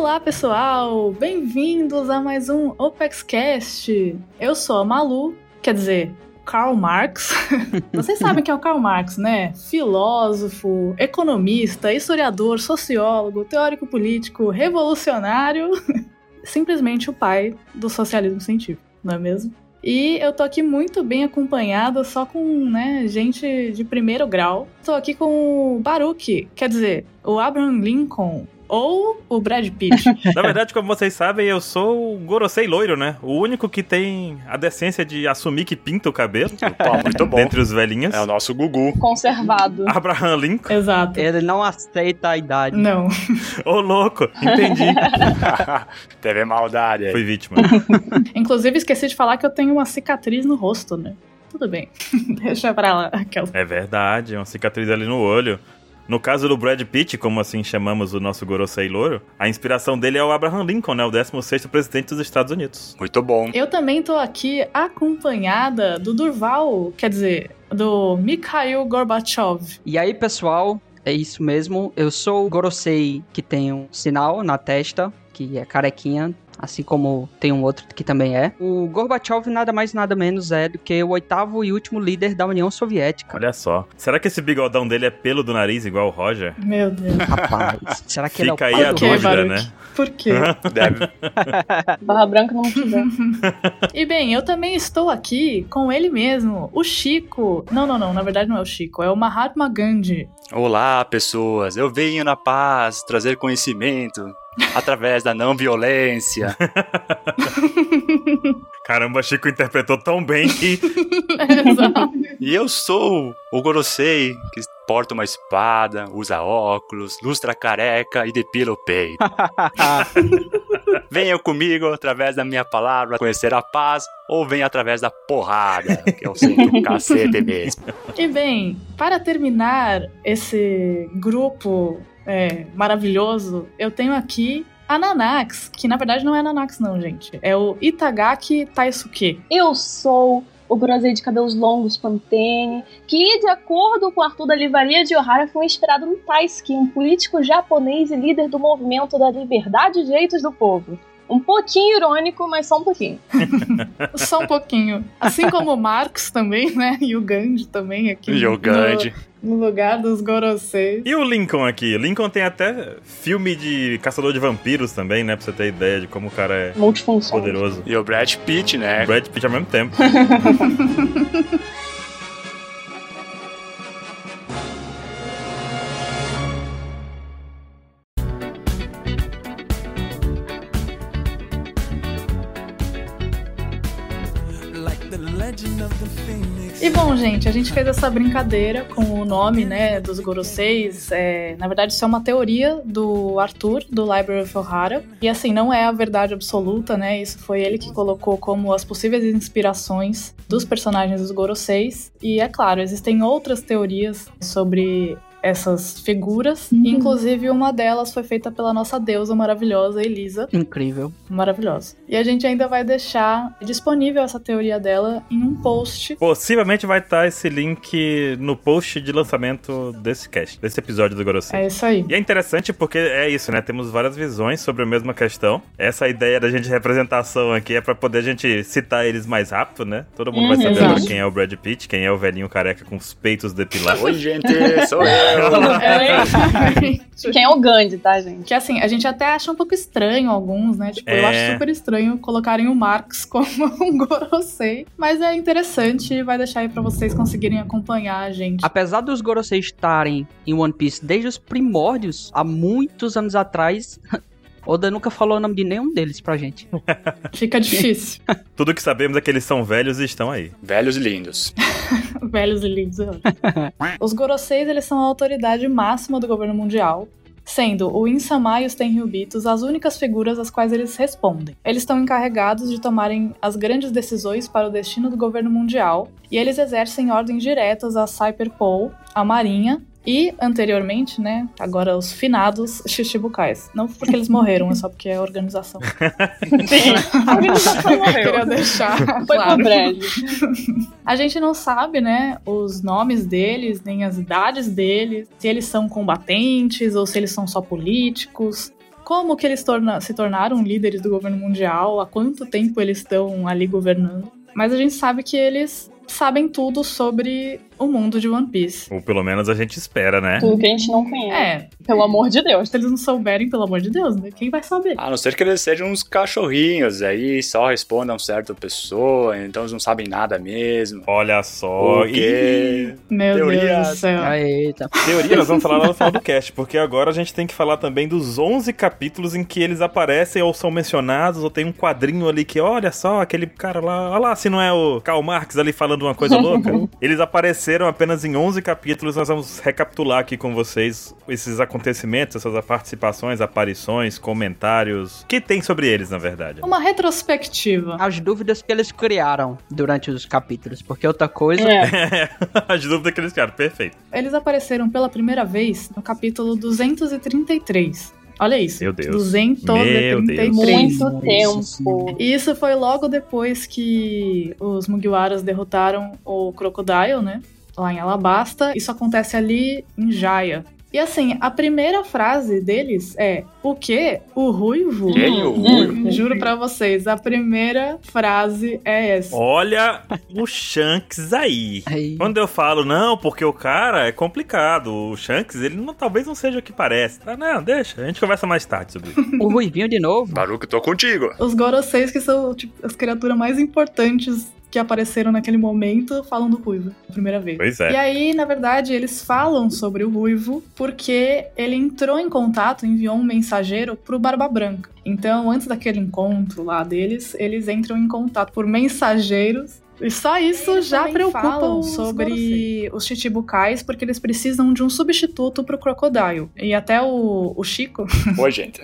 Olá, pessoal! Bem-vindos a mais um OpexCast. Eu sou a Malu, quer dizer, Karl Marx. Vocês sabem quem é o Karl Marx, né? Filósofo, economista, historiador, sociólogo, teórico político, revolucionário. Simplesmente o pai do socialismo científico, não é mesmo? E eu tô aqui muito bem acompanhada, só com né, gente de primeiro grau. Tô aqui com o Baruch, quer dizer, o Abraham Lincoln, ou o Brad Pitt. Na verdade, como vocês sabem, eu sou o Gorosei loiro, né? O único que tem a decência de assumir que pinta o cabelo. Pô, muito bom. Dentre os velhinhos. É o nosso Gugu. Conservado. Abraham Lincoln. Exato. Ele não aceita a idade. Não. Ô, louco. Entendi. Teve maldade aí. Fui vítima. Inclusive, esqueci de falar que eu tenho uma cicatriz no rosto, né? Tudo bem. Deixa pra lá. Aquela. É verdade, uma cicatriz ali no olho. No caso do Brad Pitt, como assim chamamos o nosso Gorosei louro, a inspiração dele é o Abraham Lincoln, né? O 16º presidente dos Estados Unidos. Muito bom. Eu também tô aqui acompanhada do Durval, quer dizer, do Mikhail Gorbachev. E aí, pessoal, é isso mesmo. Eu sou o Gorosei que tem um sinal na testa, que é carequinha, assim como tem um outro que também é. O Gorbachev nada mais nada menos é do que o oitavo e último líder da União Soviética. Olha só. Será que esse bigodão dele é pelo do nariz, igual o Roger? Meu Deus. Rapaz, será que ele é o Fica aí a dúvida, Baruch? né? Por quê? Deve. Barra Branca não tiver. E bem, eu também estou aqui com ele mesmo, o Chico. Não, não, não, na verdade não é o Chico, é o Mahatma Gandhi. Olá, pessoas. Eu venho na paz trazer conhecimento através da não violência. Caramba, Chico interpretou tão bem que. E eu sou o Gorosei, que porta uma espada, usa óculos, lustra careca e depila o peito. Venha comigo através da minha palavra conhecer a paz, ou venha através da porrada, que eu sei que o cacete mesmo. E bem, para terminar esse grupo é, maravilhoso, eu tenho aqui a Nanax, que na verdade não é a Nanax não, gente. É o Itagaki Taisuke. Eu sou o Grosei de cabelos longos Pantene, que, de acordo com Arthur da Livraria de Ohara, foi inspirado no Taisuke, um político japonês e líder do movimento da liberdade e direitos do povo. Um pouquinho irônico, mas só um pouquinho. Só um pouquinho. Assim como o Marx também, né? E o Gandhi também aqui. E o Gandhi. No, no lugar dos Goroseis. E o Lincoln aqui? Lincoln tem até filme de caçador de vampiros também, né? Pra você ter ideia de como o cara é Multifunção. poderoso. E o Brad Pitt, né? Brad Pitt ao mesmo tempo. E bom, gente, a gente fez essa brincadeira com o nome, né, dos Goroseis. É, na verdade, isso é uma teoria do Arthur, do Library of Ohara. E assim, não é a verdade absoluta, né? Isso foi ele que colocou como as possíveis inspirações dos personagens dos Goroseis. E é claro, existem outras teorias sobre essas figuras. Uhum. Inclusive, uma delas foi feita pela nossa deusa maravilhosa, Elisa. Incrível. Maravilhosa. E a gente ainda vai deixar disponível essa teoria dela em um post Possivelmente vai estar esse link no post de lançamento desse cast, desse episódio do Gorosei. É isso aí. E é interessante porque é isso, né? Temos várias visões sobre a mesma questão. Essa ideia da gente representação aqui é pra poder a gente citar eles mais rápido, né? Todo mundo vai Uhum, saber exato. agora quem é o Brad Pitt, quem é o velhinho careca com os peitos depilados. Oi, gente, sou eu. É, Quem é o Gandhi, tá, gente? que assim, a gente até acha um pouco estranho alguns, né? Tipo, eu É. acho super estranho colocarem o Marx como um Gorosei. Mas é interessante e vai deixar aí pra vocês conseguirem acompanhar a gente. Apesar dos Gorosei estarem em One Piece desde os primórdios, há muitos anos atrás, Oda nunca falou o nome de nenhum deles pra gente. Fica difícil. Tudo que sabemos é que eles são velhos e estão aí. Velhos e lindos. Velhos e lindos. eu acho. Os Goroseis, eles são a autoridade máxima do governo mundial. Sendo o Insama e os Tenryubitos as únicas figuras às quais eles respondem. Eles estão encarregados de tomarem as grandes decisões para o destino do governo mundial, e eles exercem ordens diretas a Cyberpol, a Marinha e, anteriormente, né, agora os finados Shichibukais. Não porque eles morreram, é só porque é a organização. Sim, a organização Queria morreu. deixar Foi claro. A gente não sabe, né, os nomes deles, nem as idades deles, se eles são combatentes ou se eles são só políticos. como que eles torna se tornaram líderes do governo mundial, há quanto tempo eles estão ali governando. Mas a gente sabe que eles sabem tudo sobre o mundo de One Piece. Ou pelo menos a gente espera, né? Tudo que a gente não conhece. É, Pelo amor de Deus. se eles não souberem, pelo amor de Deus, né? Quem vai saber? A não ser que eles sejam uns cachorrinhos, aí só respondam certa pessoa, então eles não sabem nada mesmo. Olha só. O quê? Meu Deus Teorias. do céu. Eita. E teoria nós vamos falar lá no final do cast, porque agora a gente tem que falar também dos 11 capítulos em que eles aparecem ou são mencionados, ou tem um quadrinho ali que, olha só, aquele cara lá, olha lá, se não é o Karl Marx ali falando uma coisa louca. Eles apareceram apenas em 11 capítulos, nós vamos recapitular aqui com vocês esses acontecimentos, essas participações, aparições, comentários, que tem sobre eles, na verdade. Uma retrospectiva. As dúvidas que eles criaram durante os capítulos, porque outra coisa. É. As dúvidas que eles criaram, perfeito. Eles apareceram pela primeira vez no capítulo 233. Olha isso. Meu Deus. 233. Meu Deus. Muito tempo. E isso foi logo depois que os Mugiwaras derrotaram o Crocodile, né? Lá em Alabasta. Isso acontece ali em Jaya. E assim, a primeira frase deles é: O quê? O ruivo? Quem, o ruivo? Juro pra vocês, a primeira frase é essa. Olha o Shanks aí. Aí, Quando eu falo não, porque o cara é complicado, o Shanks, ele não, talvez não seja o que parece. Ah, não, deixa, a gente conversa mais tarde sobre isso. o Ruivinho de novo. Baruque, tô contigo. Os Goroseis, que são tipo, as criaturas mais importantes que apareceram naquele momento, falam do Ruivo, a primeira vez. Pois E é. aí, na verdade, eles falam sobre o Ruivo porque ele entrou em contato, enviou um mensageiro pro Barba Branca. Então, antes daquele encontro lá deles, eles entram em contato por mensageiros. E só isso Eles já preocupa sobre os Chichibukais, porque eles precisam de um substituto pro Crocodile. E até o, o Chico Oi, gente.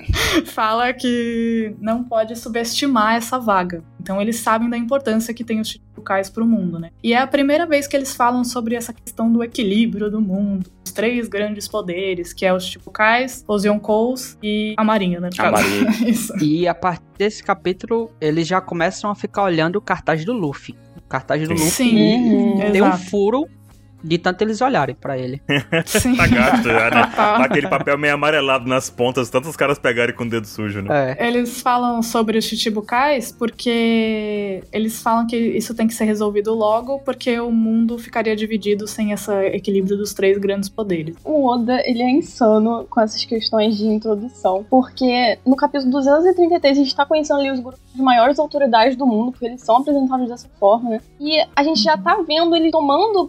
fala que não pode subestimar essa vaga. Então eles sabem da importância que tem os Chichibukais pro mundo, né? E é a primeira vez que eles falam sobre essa questão do equilíbrio do mundo. Os três grandes poderes, que é os Chichibukais, os Yonkous e a Marinha, né? A. Marinha. Isso. E a partir desse capítulo, eles já começam a ficar olhando o cartaz do Luffy. Cartaz do Luffy. Sim, tem um exato. furo de tanto eles olharem pra ele. Sim. Tá gasto já, né? Tá aquele papel meio amarelado nas pontas, tantos caras pegarem com o dedo sujo, né? É. Eles falam sobre os Chichibukais porque eles falam que isso tem que ser resolvido logo, porque o mundo ficaria dividido sem esse equilíbrio dos três grandes poderes. O Oda, ele é insano com essas questões de introdução, porque no capítulo 233 a gente tá conhecendo ali os grupos de maiores autoridades do mundo, porque eles são apresentados dessa forma, né? E a gente já tá vendo ele tomando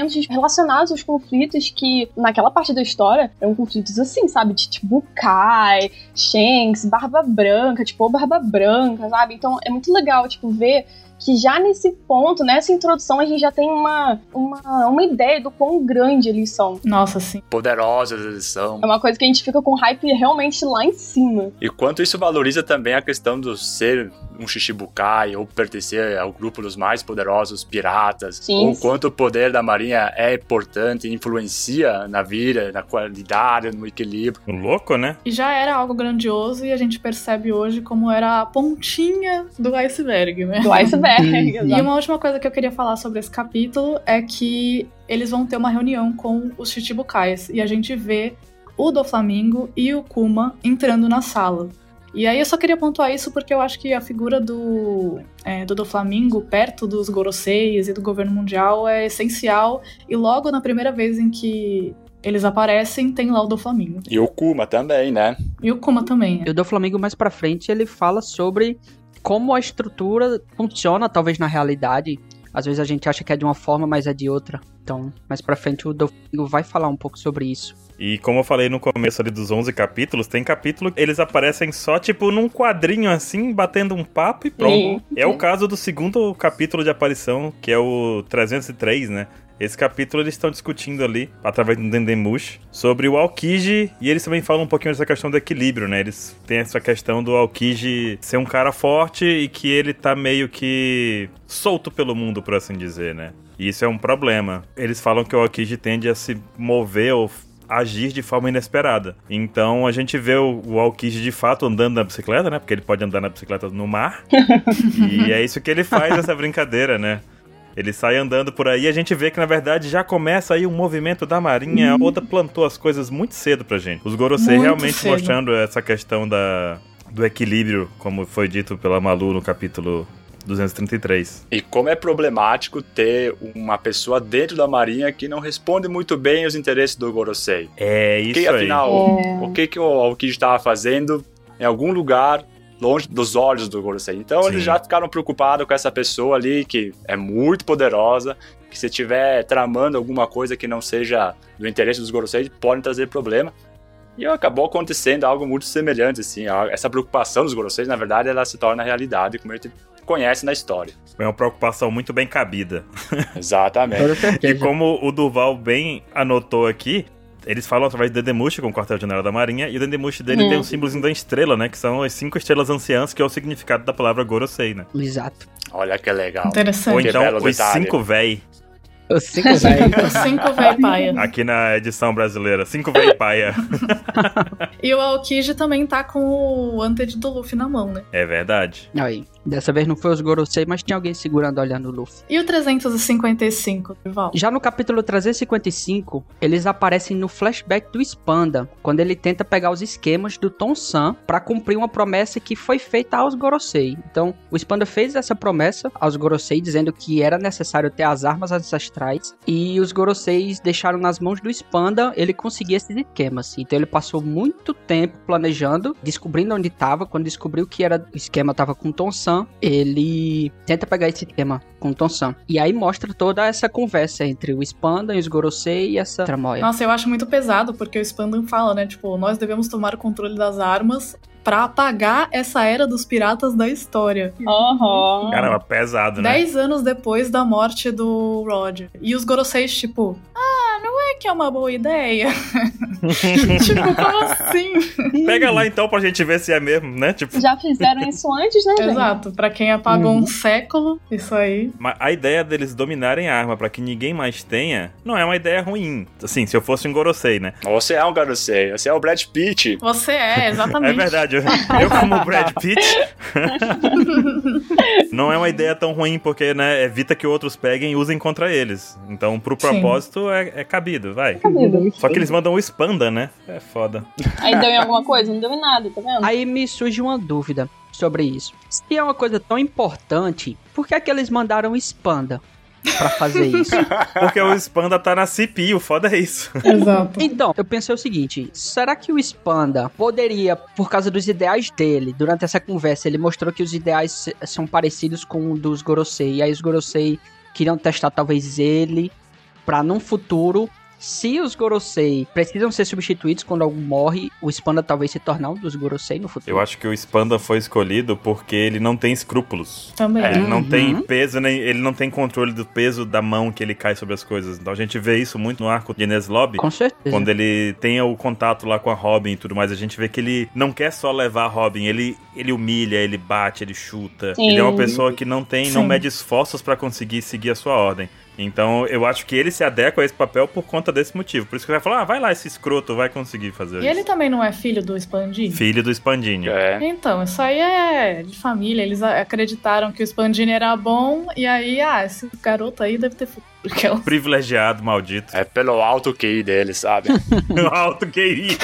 posicionamentos relacionados aos conflitos que, naquela parte da história, eram conflitos assim, sabe? De tipo Kai, Shanks, Barba Branca, tipo, Barba Branca, sabe? Então é muito legal, tipo, ver que já nesse ponto, nessa introdução, a gente já tem uma, uma, uma ideia do quão grande eles são. Nossa, sim. Poderosos eles são. É uma coisa que a gente fica com hype realmente lá em cima. E quanto isso valoriza também a questão do ser um Shichibukai ou pertencer ao grupo dos mais poderosos piratas. Sim. Ou quanto o poder da marinha é importante e influencia na vida, na qualidade, no equilíbrio. Louco, né? E já era algo grandioso e a gente percebe hoje como era a pontinha do iceberg, né? Do iceberg. E exato. uma última coisa que eu queria falar sobre esse capítulo é que eles vão ter uma reunião com os Chichibukais e a gente vê o Doflamingo e o Kuma entrando na sala. E aí eu só queria pontuar isso porque eu acho que a figura do, é, do Doflamingo perto dos Goroseis e do governo mundial é essencial. E logo na primeira vez em que eles aparecem, tem lá o Doflamingo. E o Kuma também, né? E o Kuma também. E o do Flamengo mais pra frente, ele fala sobre como a estrutura funciona, talvez na realidade. Às vezes a gente acha que é de uma forma, mas é de outra. Então, mais pra frente o do Flamengo vai falar um pouco sobre isso. E como eu falei no começo ali dos 11 capítulos, tem capítulo que eles aparecem só, tipo, num quadrinho assim, batendo um papo e pronto. Sim. É o caso do segundo capítulo de aparição, que é o 303, né? Esse capítulo eles estão discutindo ali, através do Dendemush, sobre o Aokiji, e eles também falam um pouquinho dessa questão do equilíbrio, né? Eles têm essa questão do Aokiji ser um cara forte e que ele tá meio que solto pelo mundo, por assim dizer, né? E isso é um problema. Eles falam que o Aokiji tende a se mover ou agir de forma inesperada. Então a gente vê o, o Aokiji de fato andando na bicicleta, né? Porque ele pode andar na bicicleta no mar. e é isso que ele faz nessa brincadeira, né? Ele sai andando por aí e a gente vê que, na verdade, já começa aí um movimento da Marinha. A Oda plantou as coisas muito cedo pra gente. Os Gorosei Muito realmente cedo. mostrando essa questão da, do equilíbrio, como foi dito pela Malu no capítulo 233. E como é problemático ter uma pessoa dentro da marinha que não responde muito bem os interesses do Gorosei. É isso que aí. afinal, É. o que, que o Aokiji estava fazendo em algum lugar longe dos olhos do Gorosei. Então Sim. eles já ficaram preocupados com essa pessoa ali que é muito poderosa, que se estiver tramando alguma coisa que não seja do interesse dos Gorosei, pode trazer problema. E acabou acontecendo algo muito semelhante, assim. a- Essa preocupação dos Gorosei, na verdade, ela se torna realidade, como a gente conhece na história. É uma preocupação muito bem cabida. Exatamente. E como o Duval bem anotou aqui, eles falam através do Dendemushi, com o quartel-general da Marinha, e o Dendemushi dele Hum. tem um símbolozinho da estrela, né? Que são as cinco estrelas anciãs, que é o significado da palavra Gorosei, né? Exato. Olha que legal. Ou Interessante. Que então, os detalhe. cinco véi, Os cinco velhos. Os cinco véi paia. aqui na edição brasileira. Cinco véi paia. E o Aokiji também tá com o Anted do Luffy na mão, né? É verdade. Aí, dessa vez não foi os Gorosei, mas tinha alguém segurando olhando o Luffy. E o 355, Val? Já no capítulo 355, eles aparecem no flashback do Spanda, quando ele tenta pegar os esquemas do Tom San pra cumprir uma promessa que foi feita aos Gorosei. Então, o Spanda fez essa promessa aos Gorosei, dizendo que era necessário ter as armas ancestrais, e os Goroseis deixaram nas mãos do Spanda ele conseguir esses esquemas. Então, ele passou muito tempo planejando, descobrindo onde estava. Quando descobriu que era o esquema tava com Tom San, ele tenta pegar esse esquema com o Tom San. E aí mostra toda essa conversa entre o Spanda e os Gorosei e essa tramoia. Nossa, eu acho muito pesado, porque o Spandam fala, né? Tipo, nós devemos tomar o controle das armas pra apagar essa era dos piratas da história. Aham. Caramba, pesado, né? Dez anos depois da morte do Roger. E os Goroseis, tipo, ah, não que é uma boa ideia. tipo, como assim? Pega lá então pra gente ver se é mesmo, né? Tipo, Já fizeram isso antes, né, gente? Exato, pra quem apagou Uhum. um século, isso aí. Mas a ideia deles dominarem a arma pra que ninguém mais tenha não é uma ideia ruim. Assim, se eu fosse um Gorosei, né? Você é um Gorosei, você é o Brad Pitt. Você é, exatamente. É verdade. Eu, eu como Brad Pitt. não é uma ideia tão ruim, porque, né, evita que outros peguem e usem contra eles. Então, pro Sim. propósito, é, é cabido, vai. Cabido. Só que eles mandam o Spanda, né? É foda. Aí deu em alguma coisa? Não deu em nada, tá vendo? Aí me surge uma dúvida sobre isso. Se é uma coisa tão importante, por que é que eles mandaram o Spanda pra fazer isso? Porque o Spanda tá na CP, o foda é isso. Exato. Então, eu pensei o seguinte: será que o Spanda poderia, por causa dos ideais dele, durante essa conversa, ele mostrou que os ideais são parecidos com o dos Gorosei, e aí os Gorosei queriam testar talvez ele, pra num futuro. Se os Gorosei precisam ser substituídos quando algum morre, o Spanda talvez se tornar um dos Gorosei no futuro. Eu acho que o Spanda foi escolhido porque ele não tem escrúpulos. Também. Ele não Uhum. tem peso, nem ele não tem controle do peso da mão que ele cai sobre as coisas. Então a gente vê isso muito no arco de Ines Lobby. Com certeza. Quando ele tem o contato lá com a Robin e tudo mais, a gente vê que ele não quer só levar a Robin, ele, ele humilha, ele bate, ele chuta. Sim. Ele é uma pessoa que não tem, não Sim. mede esforços pra conseguir seguir a sua ordem. Então eu acho que ele se adequa a esse papel por conta desse motivo. Por isso que ele vai falar, ah, vai lá, esse escroto vai conseguir fazer E isso. ele também não é filho do Spandini? Filho do Spandinho. É. Então, isso aí é de família. Eles acreditaram que o Spandini era bom, e aí, ah, esse garoto aí deve ter futuro. Que é o- Privilegiado, maldito. É pelo alto QI dele, sabe? Alto ia.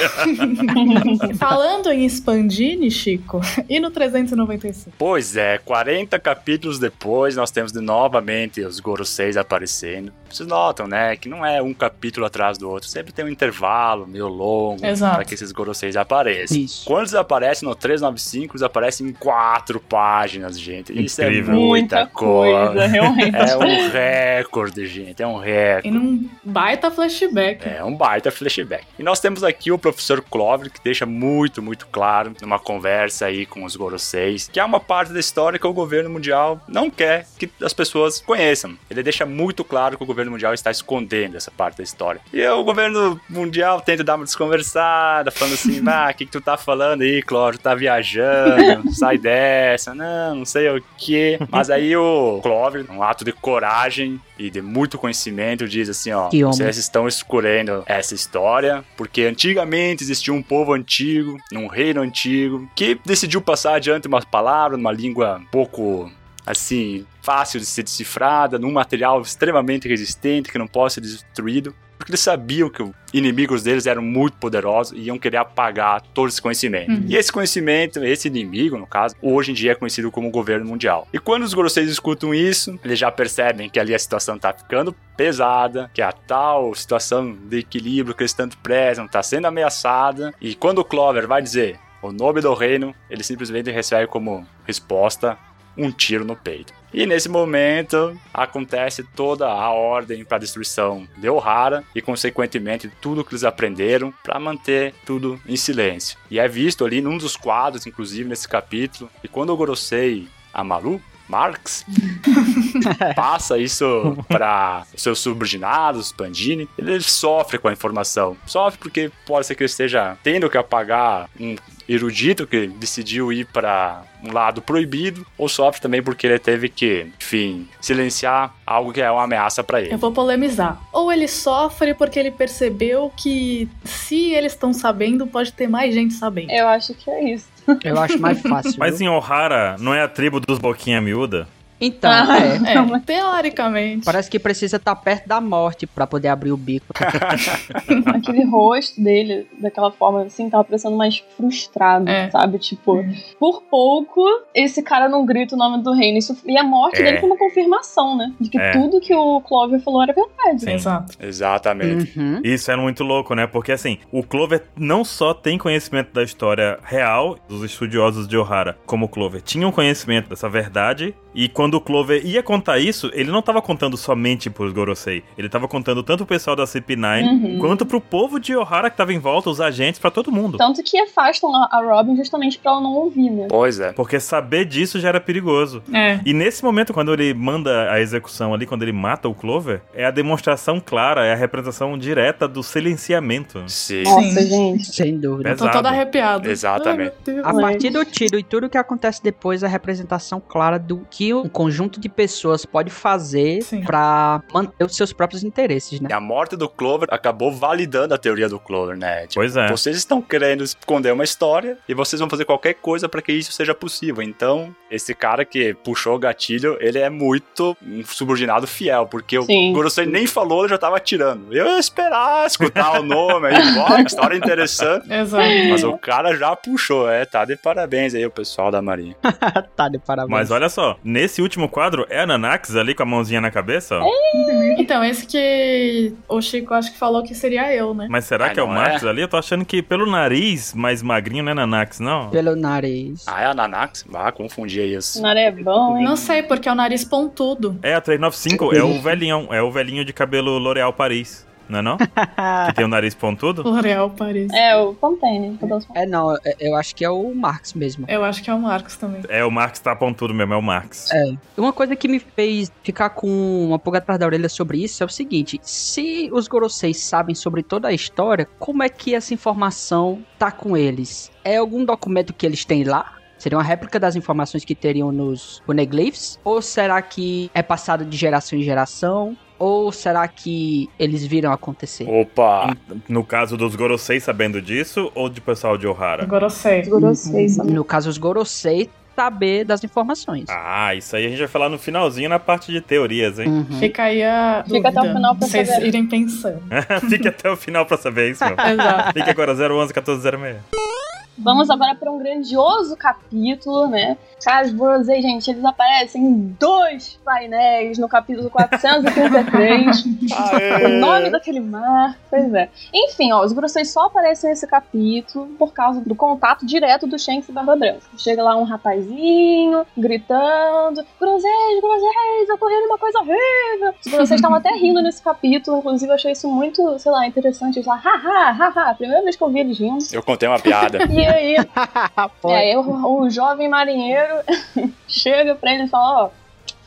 Falando em Spandini, Chico, e no 395? Pois é, 40 capítulos depois nós temos de novamente os Goroseis aparecendo. fare Sane Vocês notam, né, que não é um capítulo atrás do outro, sempre tem um intervalo meio longo para que esses Goroseis apareçam. Isso. Quando eles aparecem no 395, eles aparecem em quatro páginas, gente. Isso Incrível. é muita, coisa. realmente. É um recorde, gente, é um recorde. E num baita flashback. É um baita flashback. E nós temos aqui o professor Clover, que deixa muito, muito claro, numa conversa aí com os Goroseis, que é uma parte da história que o governo mundial não quer que as pessoas conheçam. Ele deixa muito claro que o governo mundial está escondendo essa parte da história. E o governo mundial tenta dar uma desconversada, falando assim, ah, o que, que tu tá falando aí, Clover? Tá viajando, sai dessa, não, não sei o que. Mas aí o Clover, um ato de coragem e de muito conhecimento, diz assim, ó, vocês estão escurendo essa história, porque antigamente existia um povo antigo, num reino antigo, que decidiu passar adiante uma palavra, numa língua um pouco assim, fácil de ser decifrada, num material extremamente resistente que não pode ser destruído. Porque eles sabiam que os inimigos deles eram muito poderosos e iam querer apagar todo esse conhecimento. Uhum. E esse conhecimento, esse inimigo, no caso, hoje em dia é conhecido como governo mundial. E quando os Goroseis escutam isso, eles já percebem que ali a situação tá ficando pesada, que a tal situação de equilíbrio que eles tanto prezam tá sendo ameaçada. E quando o Clover vai dizer o nome do reino, ele simplesmente recebe como resposta um tiro no peito. E nesse momento acontece toda a ordem para a destruição de Ohara e, consequentemente, tudo que eles aprenderam para manter tudo em silêncio. E é visto ali num dos quadros, inclusive nesse capítulo, e quando o Gorosei Amaru Marx passa isso para seus subordinados, Pandini, ele sofre com a informação. Sofre porque pode ser que ele esteja tendo que apagar um erudito que decidiu ir para um lado proibido, ou sofre também porque ele teve que, enfim, silenciar algo que é uma ameaça para ele. Eu vou polemizar. Ou ele sofre porque ele percebeu que se eles estão sabendo, pode ter mais gente sabendo. Eu acho que é isso. Eu acho mais fácil. Mas viu? em Ohara, não é a tribo dos boquinha miúda? Então, Ah. é. É, teoricamente. Parece que precisa estar perto da morte pra poder abrir o bico. Aquele rosto dele, daquela forma assim, tava parecendo mais frustrado, É. sabe? Tipo, por pouco, esse cara não grita o nome do reino. Isso, e a morte É. dele foi uma confirmação, né? De que É. tudo que o Clover falou era verdade. Sim. Exato. Exatamente. Uhum. Isso era muito louco, né? Porque assim, o Clover não só tem conhecimento da história real dos estudiosos de Ohara, como o Clover tinham conhecimento dessa verdade, e quando o Clover ia contar isso, ele não tava contando somente pros Gorosei, ele tava contando tanto o pessoal da CP9 Uhum. quanto pro povo de Ohara que tava em volta, os agentes, pra todo mundo. Tanto que afastam a, Robin justamente pra ela não ouvir, né? Pois é. Porque saber disso já era perigoso. É. E nesse momento, quando ele manda a execução ali, quando ele mata o Clover, é a demonstração clara, é a representação direta do silenciamento. Sim. Nossa, Sim. gente. Sem dúvida. Pesado. Tô toda arrepiada. Exatamente. Ai. A partir do tiro e tudo que acontece depois, a representação clara do que um conjunto de pessoas pode fazer pra manter os seus próprios interesses, né? E a morte do Clover acabou validando a teoria do Clover, né? Tipo, Pois é. Vocês estão querendo esconder uma história e vocês vão fazer qualquer coisa para que isso seja possível. Então, esse cara que puxou o gatilho, ele é muito um subordinado fiel, porque Sim. o Gorosei nem falou, ele já tava atirando. Eu ia esperar escutar o nome aí, bora, que história interessante. Exato. Mas o cara já puxou, é, tá de parabéns aí o pessoal da Marinha. tá de parabéns. Mas olha só, nesse último quadro é a Nanax ali com a mãozinha na cabeça, ó. Então, esse que o Chico acho que falou que seria eu, né? Mas será Ai, que é o Marx é? ali? Eu tô achando que pelo nariz mais magrinho não é Nanax, não. Pelo nariz. Ah, é a Nanax? Ah, confundi isso. Naré é bom, hein? Não sei, porque é o nariz pontudo. É, a 395 é o velhinho, é o velhinho de cabelo L'Oréal Paris, não é não? que tem o nariz pontudo? L'Oréal Paris. É, o Fontaine. É, não, é- eu acho que é o Marx mesmo. Eu acho que é o Marcos também. É, o Marx tá pontudo mesmo, é o Marx. É. Uma coisa que me fez ficar com uma pulga atrás da orelha sobre isso é o seguinte: se os Goroseis sabem sobre toda a história, como é que essa informação tá com eles? É algum documento que eles têm lá? Seria uma réplica das informações que teriam nos Poneglyphs? Ou será que é passado de geração em geração? Ou será que eles viram acontecer? Opa! No caso dos Gorosei sabendo disso, ou de pessoal de Ohara? Agora eu sei. Grossei, sabe? No caso, os Gorosei saber das informações. Ah, isso aí a gente vai falar no finalzinho na parte de teorias, hein? Uhum. Fica aí a. Fica até o final pra Vocês saber. irem pensando. Fique até o final pra saber isso, meu. Exato. Fique agora 011 1406. Vamos agora para um grandioso capítulo, né? Os Brosei, gente, eles aparecem em dois painéis no capítulo 433. o nome daquele mar. Pois é. Enfim, ó, os Brosei só aparecem nesse capítulo por causa do contato direto do Shanks e Barba Branca. Chega lá um rapazinho gritando: Groseis, Groseis, ocorreu uma coisa horrível. Os Groseis estavam até rindo nesse capítulo, inclusive eu achei isso muito, sei lá, interessante. Eles lá, haha, haha. Primeira vez que eu vi eles rindo. Eu contei uma piada. E. e aí o, o jovem marinheiro chega pra ele e fala, ó,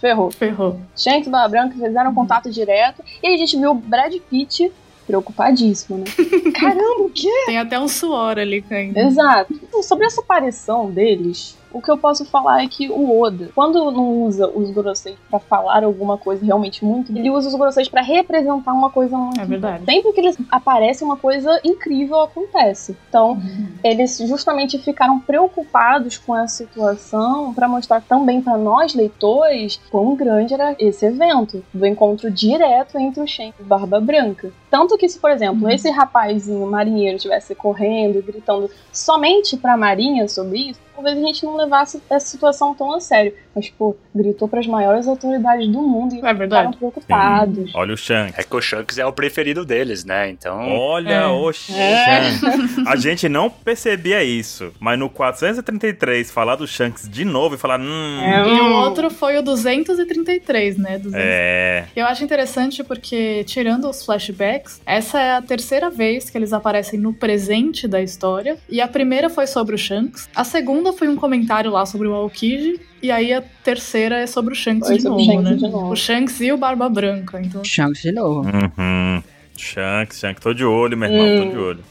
ferrou. Ferrou. Shanks e Barba Branca fizeram contato direto. E a gente viu o Brad Pitt preocupadíssimo, né? Caramba, o quê? Tem até um suor ali caindo. Exato. Então, Sobre essa aparição deles, O que eu posso falar é que o Oda, quando não usa os Goroseis para falar alguma coisa realmente muito, ele usa os Goroseis para representar uma coisa muito. É verdade. Sempre que eles aparecem, uma coisa incrível acontece. Então, Uhum. eles justamente ficaram preocupados com a situação para mostrar também para nós leitores quão grande era esse evento do encontro direto entre o Shen e Barba Branca. Tanto que se, por exemplo, Uhum. esse rapazinho marinheiro estivesse correndo, gritando somente pra marinha sobre isso, talvez a gente não levasse essa situação tão a sério. Mas, pô, gritou para as maiores autoridades do mundo e É ficaram preocupados. Olha o Shanks. É que o Shanks é o preferido deles, né? Então. Olha É. o É. Shanks. A gente não percebia isso, mas no 433 falar do Shanks de novo e falar, hum, É. E o outro foi o 233, né? 200. é, Eu acho interessante porque, tirando os flashbacks, essa é a terceira vez que eles aparecem no presente da história. E a primeira foi sobre o Shanks. A segunda foi um comentário lá sobre o Aokiji. E aí a terceira é sobre o Shanks de sobre novo, Shanks né? de novo. O Shanks e o Barba Branca. Então, Shanks de novo. Uhum. Shanks, Shanks, tô de olho, meu irmão, tô de olho.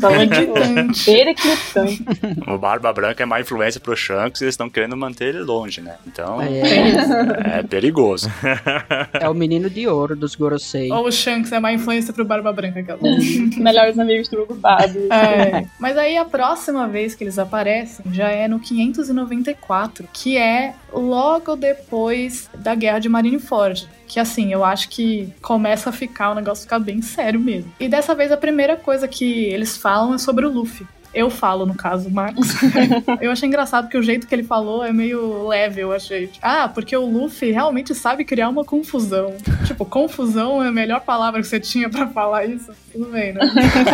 Periclitante. Periclitante. O Barba Branca é má influência pro Shanks e eles estão querendo manter ele longe, né? Então. É, É perigoso. é o menino de ouro dos Gorosei. Ou o Shanks é má influência pro Barba Branca. Aquela. Melhores amigos preocupados. É. Mas aí a próxima vez que eles aparecem já é no 594, que é logo depois da Guerra de Marineford. Que assim, eu acho que começa a ficar, o negócio ficar bem sério mesmo. E dessa vez a primeira coisa que eles falam é sobre o Luffy. Eu falo, no caso, Marcos. eu achei engraçado que o jeito que ele falou é meio leve, eu achei. Ah, porque o Luffy realmente sabe criar uma confusão. Tipo, confusão é a melhor palavra que você tinha pra falar isso. Tudo bem, né?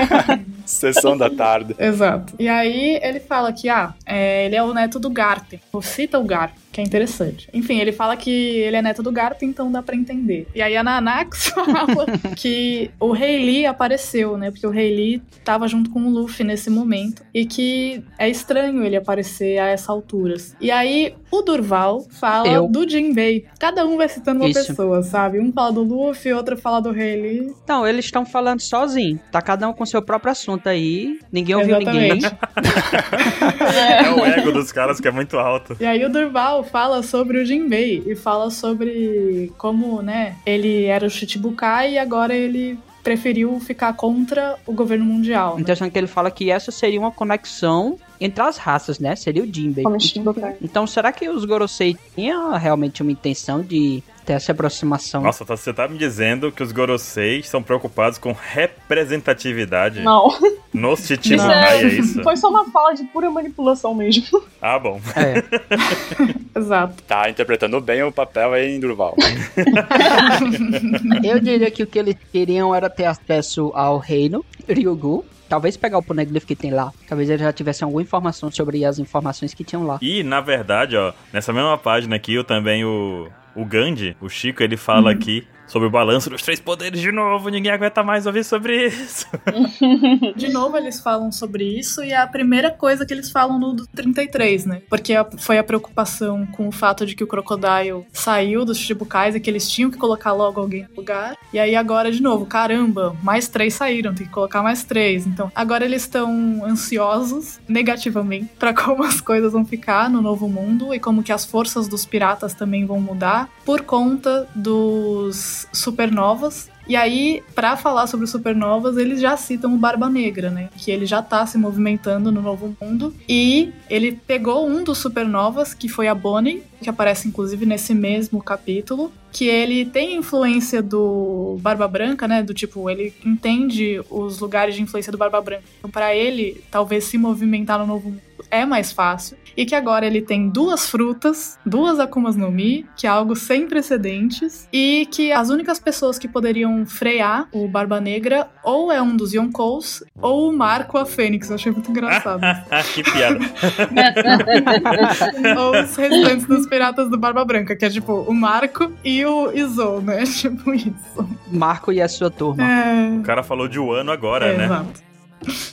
Sessão da tarde. Exato. E aí ele fala que, ah, é, ele é o neto do Garp. Ou cita o Garp, que é interessante. Enfim, ele fala que ele é neto do Garp, então dá pra entender. E aí a Nanax fala que o Rei Lee apareceu, né? Porque o Rei Lee tava junto com o Luffy nesse momento. E que é estranho ele aparecer a essa altura. E aí o Durval fala Eu. do Jinbei. Cada um vai citando uma Isso. pessoa, sabe? Um fala do Luffy, outro fala do Rei Lee. Então, eles estão falando sozinho. Tá cada um com seu próprio assunto aí. Ninguém ouviu Exatamente. ninguém. É o ego dos caras que é muito alto. E aí o Durval fala sobre o Jinbei e fala sobre como, né, ele era o Chichibukai e agora ele preferiu ficar contra o governo mundial. né? Interessante que ele fala que essa seria uma conexão entre as raças, né? Seria o Jinbei. Como Shichibukai. Então, será que os Gorosei tinham realmente uma intenção de ter essa aproximação? Nossa, tá- você tá me dizendo que os Gorosei são preocupados com representatividade Não. no Isso Chichibukai, é- é isso? Foi só uma fala de pura manipulação mesmo. Ah, bom. É. Exato. Tá interpretando bem o papel aí em Durval. Eu diria que o que eles queriam era ter acesso ao reino, Ryugu. Talvez pegar o poneglyph que tem lá. Talvez eles já tivessem alguma informação sobre as informações que tinham lá. E, na verdade, ó, nessa mesma página aqui, eu também o, o Gandhi, o Chico, ele fala aqui sobre o balanço dos três poderes de novo. Ninguém aguenta mais ouvir sobre isso. De novo eles falam sobre isso e é a primeira coisa que eles falam no do 33, né? Porque foi a preocupação com o fato de que o Crocodile saiu dos Chichibukais e que eles tinham que colocar logo alguém no lugar. E aí agora de novo, caramba, mais três saíram, tem que colocar mais três. Então agora eles estão ansiosos negativamente pra como as coisas vão ficar no novo mundo e como que as forças dos piratas também vão mudar por conta dos supernovas e aí, pra falar sobre supernovas, eles já citam o Barba Negra, né? Que ele já tá se movimentando no novo mundo. E ele pegou um dos supernovas, que foi a Bonnie, que aparece inclusive nesse mesmo capítulo. Que ele tem influência do Barba Branca, né? Do tipo, ele entende os lugares de influência do Barba Branca. Então, pra ele, talvez se movimentar no novo mundo é mais fácil. E que agora ele tem duas frutas, duas Akumas no Mi, que é algo sem precedentes. E que as únicas pessoas que poderiam frear o Barba Negra ou é um dos Yonkous ou o Marco a Fênix. Eu achei muito engraçado. que piada. ou os restantes dos piratas do Barba Branca, que é tipo o Marco e o Izou, né? Tipo isso. Marco e a sua turma. É. O cara falou de Wano agora, é, né? Exato.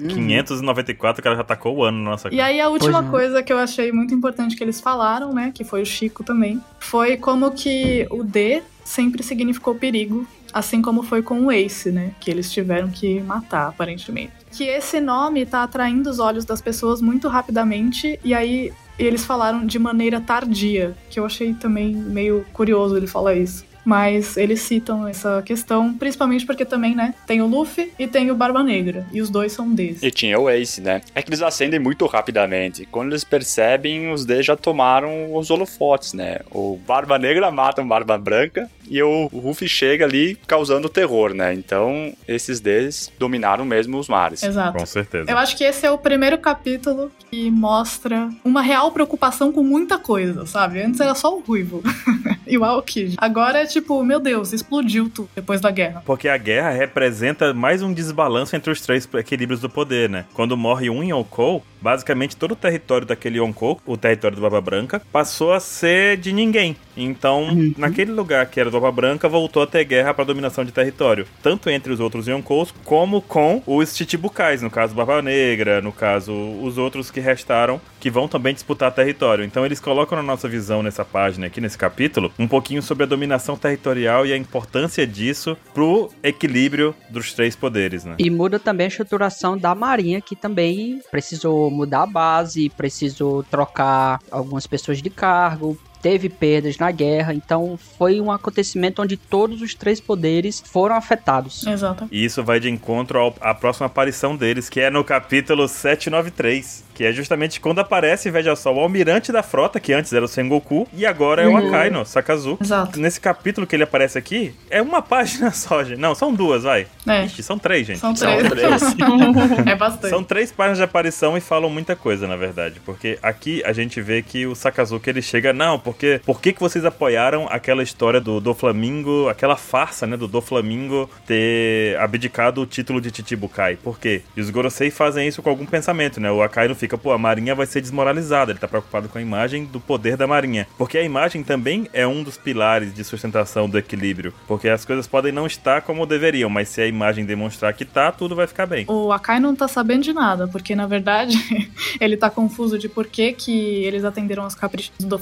594, o cara já tacou o ano na nossa E aí a última Pois é. coisa que eu achei muito importante que eles falaram, né, que foi o Chico também, foi como que o D sempre significou perigo, assim como foi com o Ace, né, que eles tiveram que matar aparentemente. que esse nome tá atraindo os olhos das pessoas muito rapidamente e aí eles falaram de maneira tardia, que eu achei também meio curioso ele falar isso. Mas eles citam essa questão, principalmente porque também, né, tem o Luffy e tem o Barba Negra, e os dois são desses. E tinha o Ace, né? É que eles acendem muito rapidamente. Quando eles percebem, os D já tomaram os holofotes, né? O Barba Negra mata o Barba Branca e o Ruffy chega ali causando terror, né? Então, esses Ds dominaram mesmo os mares. Exato. Com certeza. Eu acho que esse é o primeiro capítulo que mostra uma real preocupação com muita coisa, sabe? Antes era só o Ruivo e o Aokiji. Agora é tipo, meu Deus, explodiu tudo depois da guerra. Porque a guerra representa mais um desbalanço entre os três equilíbrios do poder, né? Quando morre um Yonkou, basicamente todo o território daquele Yonkou, o território do Barba Branca, passou a ser de ninguém. Então, naquele lugar que era do Branca, voltou a ter guerra para dominação de território. Tanto entre os outros Yonkous, como com os Chichibukais, no caso Barba Negra, no caso os outros que restaram, que vão também disputar território. Então eles colocam na nossa visão nessa página aqui, nesse capítulo, um pouquinho sobre a dominação territorial e a importância disso pro equilíbrio dos três poderes, né? E muda também a estruturação da marinha, que também precisou mudar a base, precisou trocar algumas pessoas de cargo, teve perdas na guerra, então foi um acontecimento onde todos os três poderes foram afetados. Exato. E isso vai de encontro ao- à próxima aparição deles, que é no capítulo 793. Que é justamente quando aparece, veja só, o almirante da frota, que antes era o Sengoku, e agora é o Akaino, Sakazu. Exato. Nesse capítulo que ele aparece aqui, é uma página só, gente. Não, são duas, vai. É. Ixi, são três, gente. São São três. três. é bastante. São três páginas de aparição e falam muita coisa, na verdade. Porque aqui a gente vê que o Sakazuki ele chega, não, porque por que, que vocês apoiaram aquela história do do Flamingo, aquela farsa, né, do do Flamingo ter abdicado o título de Chichibukai? Por quê? E os Gorosei fazem isso com algum pensamento, né? O Akai não fica, pô, a marinha vai ser desmoralizada, ele tá preocupado com a imagem do poder da marinha. Porque a imagem também é um dos pilares de sustentação do equilíbrio. Porque as coisas podem não estar como deveriam, mas se a imagem demonstrar que tá, tudo vai ficar bem. O Akai não tá sabendo de nada, porque na verdade ele tá confuso de por que, que eles atenderam aos caprichos do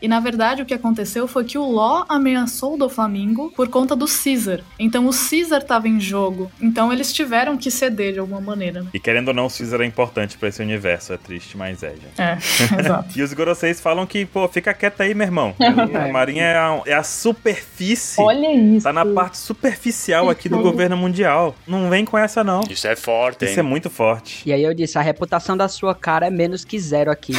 E na verdade o que aconteceu foi que o Law ameaçou do Flamingo por conta do Caesar. Então o Caesar tava em jogo. Então eles tiveram que ceder de alguma maneira. né? E querendo ou não, o Caesar é importante pra esse universo. É triste, mas é, gente. É, exato. E os Goroseis falam que, pô, fica quieto aí, meu irmão. A marinha é a, é a superfície. Olha isso. Tá na parte superficial aqui do governo mundial. Não vem com essa, não. Isso é forte, hein? Isso é muito forte. E aí eu disse, a reputação da sua cara é menos que zero aqui.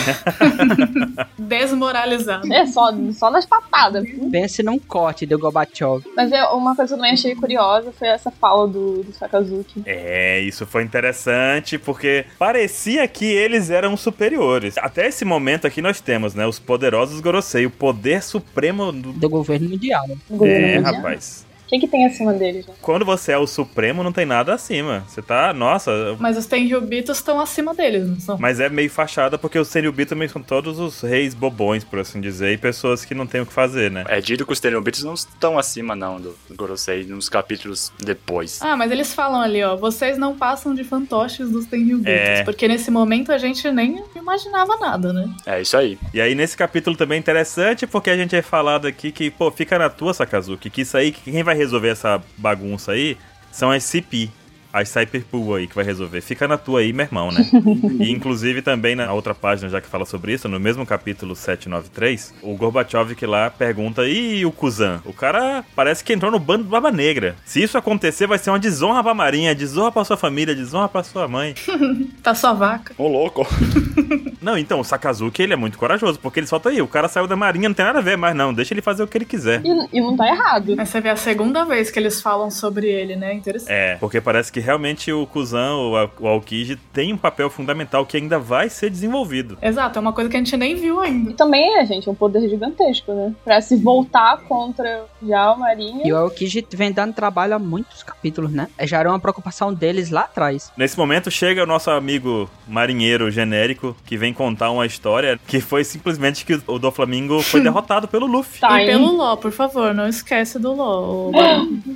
Desmoralizado. É só, só nas patadas. Pense num corte do Gorbachev. Mas eu- uma coisa que eu também achei curiosa foi essa fala do, do Sakazuki. É, isso foi interessante porque parecia que eles eram superiores. Até esse momento aqui nós temos, né, os poderosos Gorosei, o poder supremo do... Do governo mundial. governo É, mundial. rapaz. O que, que tem acima deles, né? Quando você é o supremo, não tem nada acima. Você tá, nossa, Mas os Tenryubitos estão acima deles, não são? Mas é meio fachada porque os Senryubi também são todos os reis bobões, por assim dizer, e pessoas que não têm o que fazer, né? É dito que os Tenryubitos não estão acima, não, do Gorosei, nos capítulos depois. Ah, mas eles falam ali, ó, vocês não passam de fantoches dos Tenryubitos. É. Porque nesse momento a gente nem imaginava nada, né? É isso aí. E aí nesse capítulo também é interessante porque a gente é falado aqui que, pô, fica na tua, Sakazuki, que isso aí, que quem vai resolver essa bagunça aí são as CP. As Cyberpool aí que vai resolver. Fica na tua aí, meu irmão, né? e inclusive também na outra página, já que fala sobre isso, no mesmo capítulo 793, o Gorbachev que lá pergunta: e o Kuzan? O cara parece que entrou no bando do Baba Negra. Se isso acontecer, vai ser uma desonra pra Marinha, desonra pra sua família, desonra pra sua mãe. Tá sua vaca. Ô, louco. Não, então, o Sakazuki, ele é muito corajoso, porque ele solta aí, o cara saiu da marinha, não tem nada a ver, mas não, deixa ele fazer o que ele quiser. E, e não tá errado. Mas você vê a segunda vez que eles falam sobre ele, né? Interessante. É, porque parece que realmente o Kuzan, o, o Aokiji, tem um papel fundamental que ainda vai ser desenvolvido. Exato, é uma coisa que a gente nem viu ainda. E também é, gente, um poder gigantesco, né? Pra se voltar contra já a Marinha. E o Aokiji vem dando trabalho há muitos capítulos, né? Já era uma preocupação deles lá atrás. Nesse momento chega o nosso amigo marinheiro genérico, que vem contar uma história que foi simplesmente que o do Flamengo foi derrotado pelo Luffy. Tá, e pelo LOL, por favor, não esquece do LOL. o.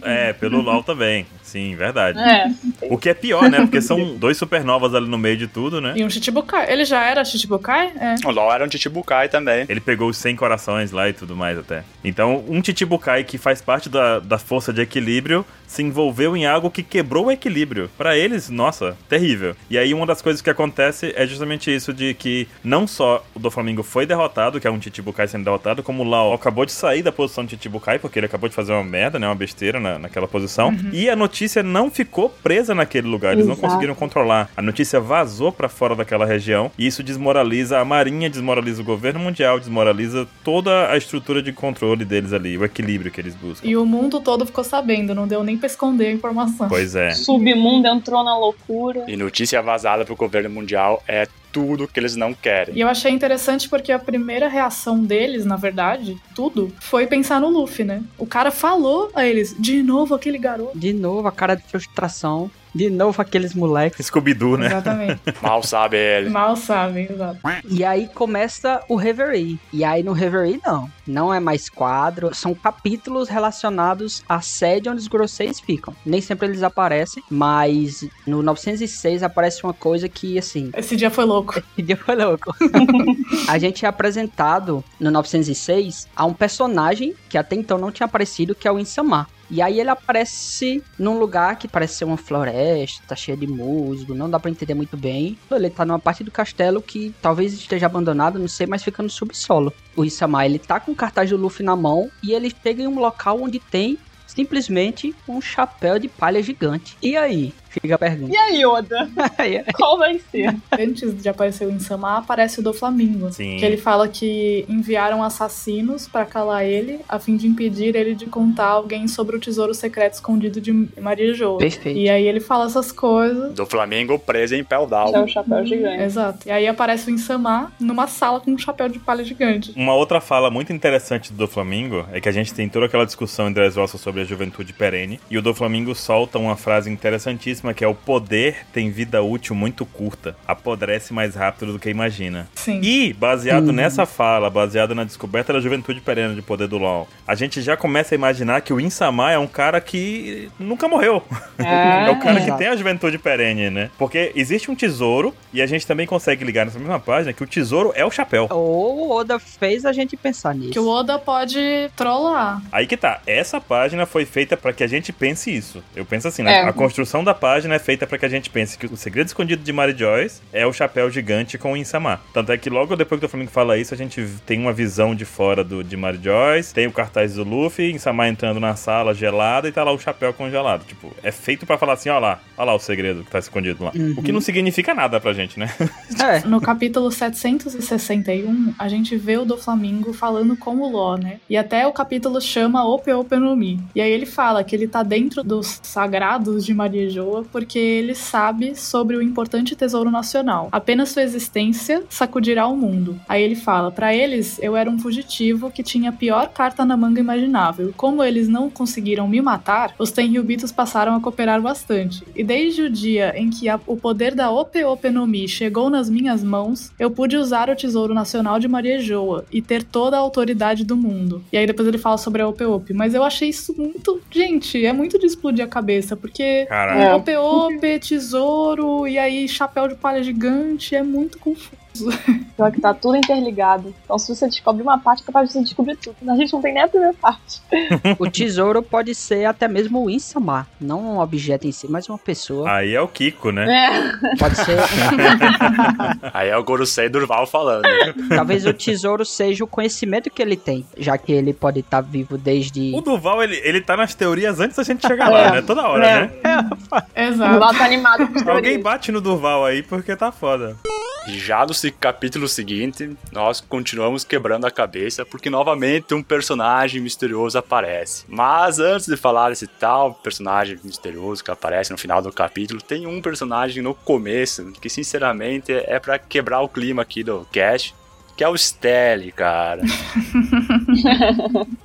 É, pelo LOL também. Sim, verdade. É. O que é pior, né? Porque são dois supernovas ali no meio de tudo, né? E um Chichibukai. Ele já era Chichibukai? É. O LOL era um Chichibukai também. Ele pegou os 100 corações lá e tudo mais até. Então, um Chichibukai que faz parte da, da força de equilíbrio se envolveu em algo que quebrou o equilíbrio. Pra eles, nossa, terrível. E aí uma das coisas que acontece é justamente isso de que não só o do Flamengo foi derrotado, que é um Chichibukai sendo derrotado, como o Lau acabou de sair da posição de Chichibukai, porque ele acabou de fazer uma merda, né, uma besteira na, naquela posição. E a notícia não ficou presa naquele lugar, eles não Exato. conseguiram controlar. A notícia vazou pra fora daquela região e isso desmoraliza a marinha, desmoraliza o governo mundial, desmoraliza toda a estrutura de controle deles ali, o equilíbrio que eles buscam. E o mundo todo ficou sabendo, não deu nem pra esconder a informação. Pois é. Submundo entrou na loucura. E notícia vazada pro governo mundial é tudo que eles não querem. E eu achei interessante porque a primeira reação deles, na verdade, tudo, foi pensar no Luffy, né? O cara falou a eles, de novo aquele garoto. De novo, a cara de frustração. De novo, aqueles moleques. Scooby-Doo, né? Exatamente. Mal sabe ele. Mal sabem, exato. E aí começa o Reverie. E aí no Reverie, não. Não é mais quadro. São capítulos relacionados à sede onde os Grosseis ficam. Nem sempre eles aparecem, mas no 906 aparece uma coisa que, assim, Esse dia foi louco. Que dia foi louco. a gente é apresentado no 906 a um personagem que até então não tinha aparecido, que é o Insama. E aí ele aparece num lugar que parece ser uma floresta, tá cheia de musgo, não dá pra entender muito bem. Ele tá numa parte do castelo que talvez esteja abandonado, não sei, mas fica no subsolo. O Insama, ele tá com o cartaz do Luffy na mão e ele chega em um local onde tem simplesmente um chapéu de palha gigante. E aí? Fica a pergunta. E aí, Oda? Qual vai ser? Antes de aparecer o Insama, aparece o do Flamingo. Sim. Que ele fala que enviaram assassinos pra calar ele, a fim de impedir ele de contar a alguém sobre o tesouro secreto escondido de Maria Joa. Perfeito. E aí ele fala essas coisas. Do Flamengo preso em Pell Que é o chapéu gigante. Exato. E aí aparece o Insama numa sala com um chapéu de palha gigante. Uma outra fala muito interessante do Flamengo é que a gente tem toda aquela discussão entre as sobre a juventude perene. E o do Flamengo solta uma frase interessantíssima que é o poder tem vida útil muito curta. Apodrece mais rápido do que imagina. Sim. E, baseado Uhum. nessa fala, baseado na descoberta da juventude perene de poder do LoL, a gente já começa a imaginar que o Insama é um cara que nunca morreu. É. É o cara que tem a juventude perene, né? Porque existe um tesouro e a gente também consegue ligar nessa mesma página que o tesouro é o chapéu. Ou o Oda fez a gente pensar nisso. Que o Oda pode trollar. Aí que tá, essa página foi feita pra que a gente pense isso. Eu penso assim, né? É. A construção da página é feita pra que a gente pense que o segredo escondido de Mary Joyce é o chapéu gigante com o Insama. Tanto é que logo depois que o Flamengo fala isso, a gente tem uma visão de fora do, de Mary Joyce, tem o cartaz do Luffy, Insama entrando na sala gelada e tá lá o chapéu congelado. Tipo, é feito pra falar assim, ó lá, ó lá o segredo que tá escondido lá. Uhum. O que não significa nada pra gente, né? É, No capítulo 761, a gente vê o do Flamingo falando com o Ló, né? E até o capítulo chama Ope Ope no Mi. E aí ele fala que ele tá dentro dos sagrados de Maria Joa porque ele sabe sobre o importante tesouro nacional. Apenas sua existência sacudirá o mundo. Aí ele fala: para eles, eu era um fugitivo que tinha a pior carta na manga imaginável. Como eles não conseguiram me matar, os Tenryubitos passaram a cooperar bastante. E desde o dia em que a- o poder da Ope Ope no Mi chegou nas minhas mãos, eu pude usar o tesouro nacional de Maria Joa e ter toda a autoridade do mundo. E aí depois ele fala sobre a Ope Ope. Mas eu achei isso muito. Gente, é muito de explodir a cabeça, porque. Caralho. Ope Ope, tesouro, e aí chapéu de palha gigante, é muito confuso. Pior que tá tudo interligado. Então, se você descobre uma parte, é capaz de você descobrir tudo. A gente não tem nem a primeira parte. o tesouro pode ser até mesmo o Insama. Não um objeto em si, mas uma pessoa. Aí é o Kiko, né? É. Pode ser. Aí é o Gorosei Durval falando. Talvez o tesouro seja o conhecimento que ele tem. Já que ele pode estar vivo desde. O Duval, ele, ele tá nas teorias antes da gente chegar lá, É. né? Toda hora, É. né? O Exato. Val tá animado Alguém bate no Durval aí porque tá foda. Já no capítulo seguinte, nós continuamos quebrando a cabeça porque novamente um personagem misterioso aparece. Mas antes de falar desse tal personagem misterioso que aparece no final do capítulo, tem um personagem no começo que sinceramente é pra quebrar o clima aqui do cast. Que é o Stelly, cara.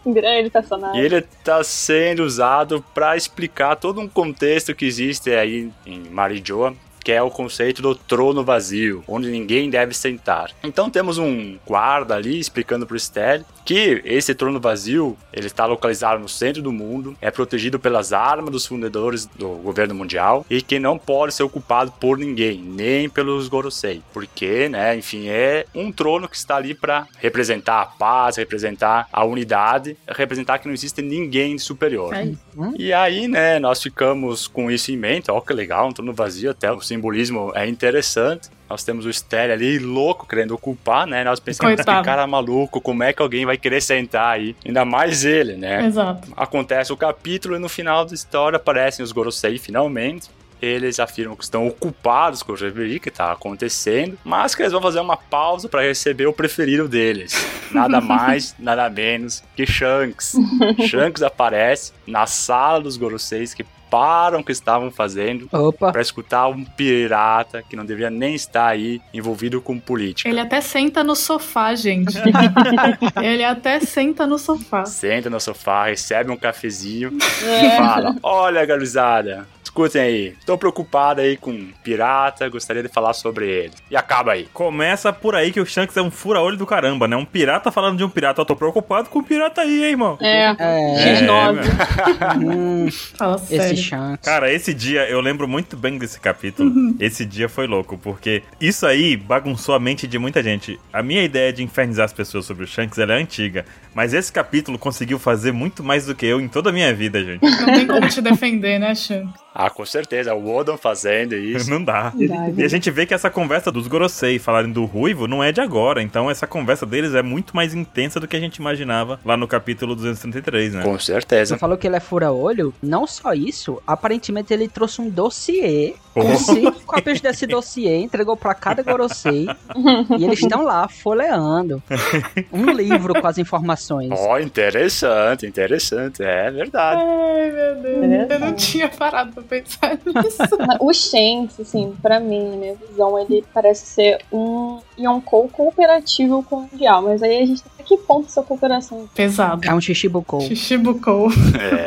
Grande E personagem. ele tá sendo usado pra explicar todo um contexto que existe aí em Marijoa, que é o conceito do trono vazio, onde ninguém deve sentar. Então temos um guarda ali explicando pro Stelle que esse trono vazio, ele está localizado no centro do mundo, é protegido pelas armas dos fundadores do governo mundial e que não pode ser ocupado por ninguém, nem pelos Gorosei, porque, né, enfim, é um trono que está ali para representar a paz, representar a unidade, representar que não existe ninguém superior. É E aí, né, nós ficamos com isso em mente, ó, que legal, um trono vazio, até o simbolismo é interessante. Nós temos o Stélio ali louco querendo ocupar, né? Nós pensamos, Coitado. que cara maluco, como é que alguém vai querer sentar aí? Ainda mais ele, né? Exato. Acontece o capítulo e no final da história aparecem os Gorosei finalmente. Eles afirmam que estão ocupados com o reverie que está acontecendo, mas que eles vão fazer uma pausa para receber o preferido deles. Nada mais, nada menos que Shanks. Shanks aparece na sala dos Goroseis que param o que estavam fazendo para escutar um pirata que não deveria nem estar aí envolvido com política. Ele até senta no sofá, gente. Ele até senta no sofá. Senta no sofá, recebe um cafezinho e fala: Olha, garizada, escutem aí, estou preocupado aí com pirata, gostaria de falar sobre ele. E acaba aí. Começa por aí que o Shanks é um fura-olho do caramba, né? Um pirata falando de um pirata. Eu tô preocupado com o pirata aí, hein, irmão? É, É, X9. meu. hum, Fala esse sério. chance. Cara, esse dia, eu lembro muito bem desse capítulo. Esse dia foi louco, porque isso aí bagunçou a mente de muita gente. A minha ideia de infernizar as pessoas sobre o Shanks, ela é antiga. Mas esse capítulo conseguiu fazer muito mais do que eu em toda a minha vida, gente. Não tem como te defender, né, Shan? Ah, com certeza, o Odin fazendo isso. Não dá. Verdade. E a gente vê que essa conversa dos Gorosei falarem do Ruivo não é de agora. Então essa conversa deles é muito mais intensa do que a gente imaginava lá no capítulo 233, né? Com Você certeza. falou que ele é fura-olho? Não só isso, aparentemente ele trouxe um dossiê. Com cinco cópias desse dossiê, entregou pra cada Gorosei e eles estão lá folheando um livro com as informações. Ó, interessante, interessante. É verdade. Ai, meu Deus. É. Eu não tinha parado pra pensar nisso. O Shanks, assim, pra mim, na minha visão, ele parece ser um Yonkou cooperativo com o Mundial. Mas aí a gente tem que ponto essa cooperação. Pesado. É um Shishibukou. Shishibukou. É,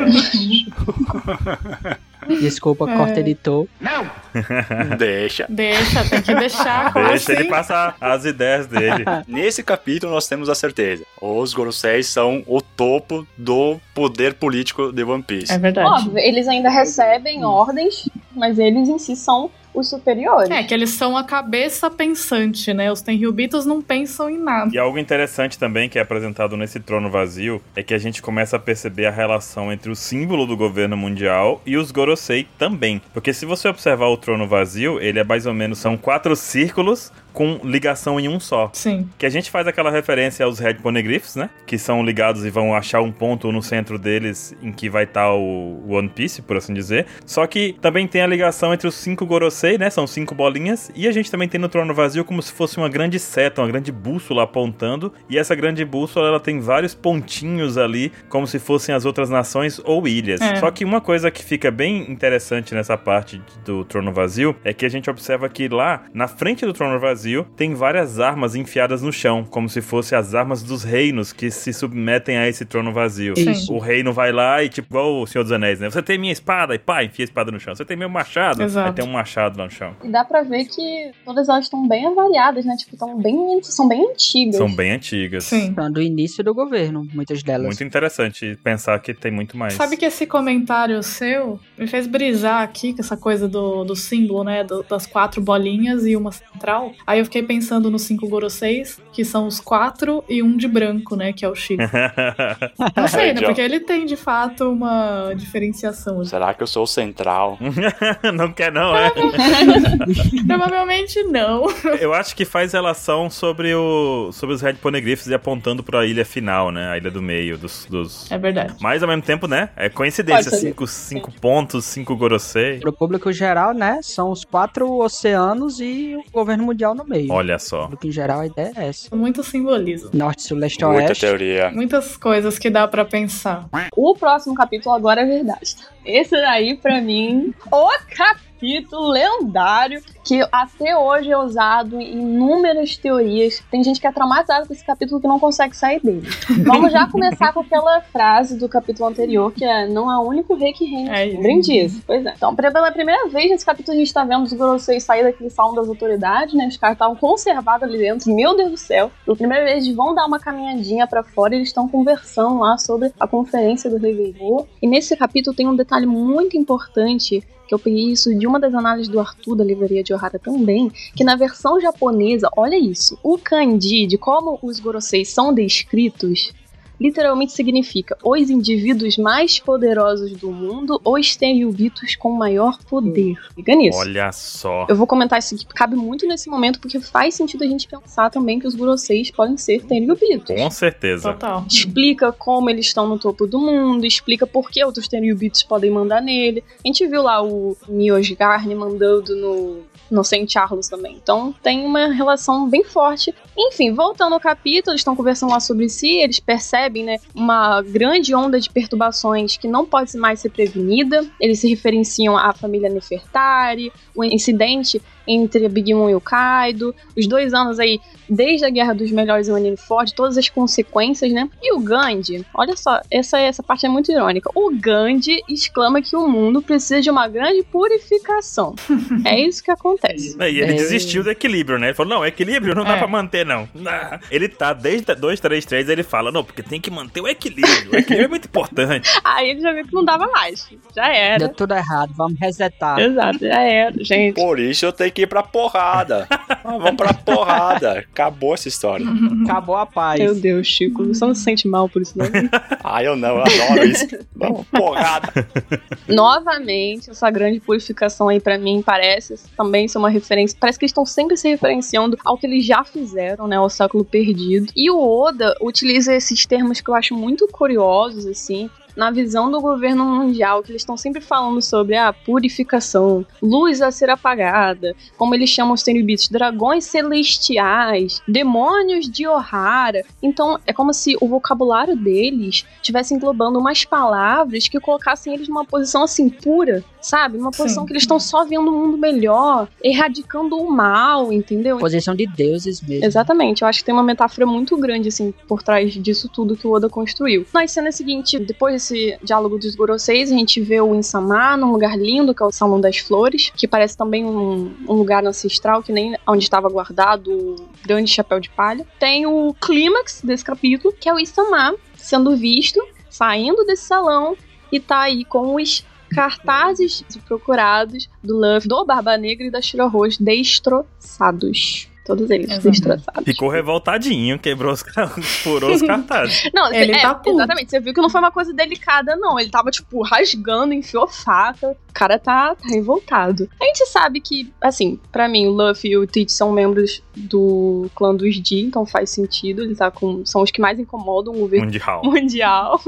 Desculpa, É. corta editor. deixa. Deixa, tem que deixar Deixa ele sim. passar as ideias dele. Nesse capítulo nós temos a certeza. Os Goroseis são o topo do poder político de One Piece. É verdade. Óbvio, eles ainda recebem ordens, mas eles em si são os superiores. É, que eles são a cabeça pensante, né? Os Tenryubitos não pensam em nada. E algo interessante também que é apresentado nesse trono vazio é que a gente começa a perceber a relação entre o símbolo do governo mundial e os Gorosei também. Porque se você observar o trono vazio, ele é mais ou menos são quatro círculos com ligação em um só. Sim. Que a gente faz aquela referência aos Red Poneglyphs, né? Que são ligados e vão achar um ponto no centro deles em que vai estar o One Piece, por assim dizer. Só que também tem a ligação entre os cinco Gorosei, né? São cinco bolinhas. E a gente também tem no Trono Vazio como se fosse uma grande seta, uma grande bússola apontando. E essa grande bússola, ela tem vários pontinhos ali, como se fossem as outras nações ou ilhas. É. Só que uma coisa que fica bem interessante nessa parte do Trono Vazio é que a gente observa que lá, na frente do Trono Vazio, tem várias armas enfiadas no chão, como se fossem as armas dos reinos que se submetem a esse Trono Vazio. Isso. O reino vai lá e, tipo, igual o Senhor dos Anéis, né? Você tem minha espada, e pá, enfia a espada no chão. Você tem meu machado, Exato. aí tem um machado lá no chão. E dá pra ver que todas elas estão bem avaliadas, né? Tipo, tão bem, são bem antigas. São bem antigas. Sim. São do início do governo, muitas delas. Muito interessante pensar que tem muito mais. Sabe que esse comentário seu me fez brisar aqui com essa coisa do, do símbolo, né? do- das quatro bolinhas e uma central. Aí eu fiquei pensando nos cinco Goroseis, que são os quatro e um de branco, né? Que é o X. Não sei, né? Porque ele tem de fato uma diferenciação. Será que eu sou o central? não quer não, é? Provavelmente não. Eu acho que faz relação sobre, o, sobre os Red Poneglyphs e apontando pra ilha final, né? A ilha do meio dos... dos... É verdade. Mas ao mesmo tempo, né? É coincidência. Cinco, cinco pontos, cinco Gorosei. Pro público geral, né? São os quatro oceanos e o governo mundial no meio. Olha O só. público em geral, a ideia é essa. Muito simbolismo. Norte, sul, leste, Muita oeste. teoria. Muitas coisas que dá pra pensar. O próximo capítulo agora é verdade. Esse daí, pra mim, o capítulo lendário que até hoje é usado em inúmeras teorias. Tem gente que é traumatizada com esse capítulo que não consegue sair dele. Vamos já começar com aquela frase do capítulo anterior, que é não há único rei que reina. É disso. Pois é. Então, pela primeira vez nesse capítulo, a gente tá vendo os Gorosei sair daquele salão das autoridades, né? Os caras estavam conservados ali dentro. Meu Deus do céu. Pela primeira vez, eles vão dar uma caminhadinha pra fora e eles estão conversando lá sobre a conferência do Rei Veigo. E nesse capítulo tem um detalhe muito importante que eu peguei isso de uma das análises do Arthur da livraria de Ohara também, que na versão japonesa, olha isso, o kanji de como os Gorosei são descritos literalmente significa os indivíduos mais poderosos do mundo ou os tenryubitos com maior poder. Liga nisso. Olha só. Eu vou comentar isso aqui, cabe muito nesse momento, porque faz sentido a gente pensar também que os Guroseis podem ser tenryubitos. Com certeza. Total. Explica como eles estão no topo do mundo, explica por que outros tenryubitos podem mandar nele. A gente viu lá o Miosgarne mandando no, no Saint Charles também. Então tem uma relação bem forte. Enfim, voltando ao capítulo, eles estão conversando lá sobre si, eles percebem né, uma grande onda de perturbações que não pode mais ser prevenida. Eles se referenciam à família Nefertari, o incidente entre a Big Mom e o Kaido, os dois anos aí, desde a Guerra dos Melhores e o Marineford, todas as consequências, né? E o Gandhi, olha só, essa, essa parte é muito irônica. O Gandhi exclama que o mundo precisa de uma grande purificação. é isso que acontece. E ele É. desistiu do equilíbrio, né? Ele falou, não, equilíbrio não dá É. pra manter, não. Ele tá desde 2, 3, 3, ele fala, não, porque tem que manter o equilíbrio. O equilíbrio é muito importante. Aí ele já viu que não dava mais. Já era. Deu tudo errado, vamos resetar. Exato, já era, gente. Por isso eu tenho que ir pra porrada. Ah, Vamos pra porrada. Acabou essa história. Acabou a paz. Meu Deus, Chico, você não se sente mal por isso, não? Ah, eu não, eu adoro isso. Vamos, porrada. Novamente, essa grande purificação aí pra mim parece também ser uma referência. Parece que eles estão sempre se referenciando ao que eles já fizeram, né? Ao século perdido. E o Oda utiliza esses termos que eu acho muito curiosos, assim. Na visão do governo mundial, que eles estão sempre falando sobre a purificação, luz a ser apagada, como eles chamam os Tenryubits, dragões celestiais, demônios de Ohara. Então, é como se o vocabulário deles estivesse englobando umas palavras que colocassem eles numa posição assim pura, sabe? Uma posição Sim. que eles estão só vendo um mundo melhor, erradicando o mal, entendeu? Posição de deuses mesmo. Exatamente, eu acho que tem uma metáfora muito grande, assim, por trás disso tudo que o Oda construiu. Na cena seguinte, depois desse diálogo dos Goroseis, a gente vê o Insama num lugar lindo, que é o Salão das Flores, que parece também um, um lugar ancestral, que nem onde estava guardado o grande chapéu de palha. Tem o clímax desse capítulo, que é o Insama sendo visto, saindo desse salão, e tá aí com os cartazes procurados do Luffy, do Barba Negra e da Shira Rose destroçados. Todos eles Exatamente. destroçados. Ficou revoltadinho, quebrou os, furou os cartazes. Não, Ele é, tá puto. exatamente. Você viu que não foi uma coisa delicada, não. Ele tava, tipo, rasgando, enfiou faca. O cara tá, tá revoltado. A gente sabe que, assim, pra mim, o Luffy e o Teach são membros do clã dos D, então faz sentido. Ele tá com. São os que mais incomodam o governo Mundial. mundial.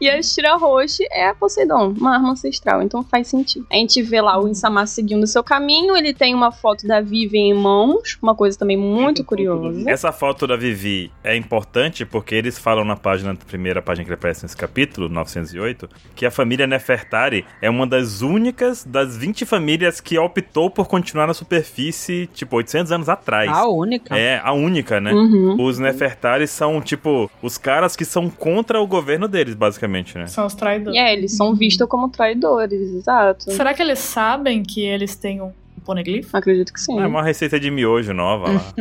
E a Shira Roche é a Poseidon, uma arma ancestral, então faz sentido. A gente vê lá o Insama seguindo o seu caminho, ele tem uma foto da Vivian em mãos, uma coisa também muito curiosa. Essa foto da Vivi é importante porque eles falam na página, na primeira página que ele aparece nesse capítulo, 908, que a família Nefertari é uma das únicas das 20 famílias que optou por continuar na superfície, tipo, 800 anos atrás. A única. É, a única, né? Uhum. Os Nefertari são, tipo, os caras que são contra o governo deles, basicamente, né? São os traidores. E é, eles são vistos como traidores, exato. Será que eles sabem que eles têm um poneglyph? Acredito que sim. É uma receita de miojo nova lá.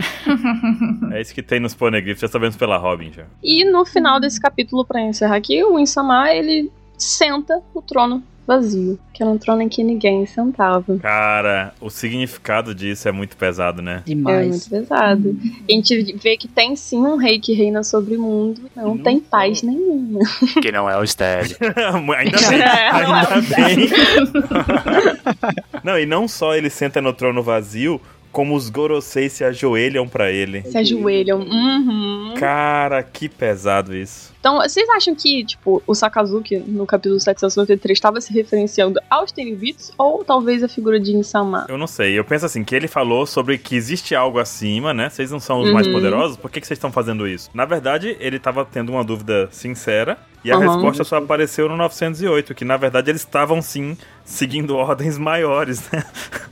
é isso que tem nos poneglyphs, já sabemos pela Robin já. E no final desse capítulo, pra encerrar aqui, o Insama, ele senta no trono vazio, que era um trono em que ninguém sentava. Cara, o significado disso é muito pesado, né? É muito Demais. pesado. A gente vê que tem sim um rei que reina sobre o mundo, não, Não tem paz nenhuma. Que não é o Stead. ainda bem, É, não é ainda bem. não, e não só ele senta no trono vazio, como os Gorosei se ajoelham pra ele. Se ajoelham. Uhum. Cara, que pesado isso. Então, vocês acham que, tipo, o Sakazuki, no capítulo 793, estava se referenciando aos Tenryubits ou talvez a figura de Insama? Eu não sei, eu penso assim, que ele falou sobre que existe algo acima, né? Vocês não são os mais Uhum. poderosos, por que, que vocês estão fazendo isso? Na verdade, ele tava tendo uma dúvida sincera E a Aham. resposta só apareceu no 908, que na verdade eles estavam sim seguindo ordens maiores, né?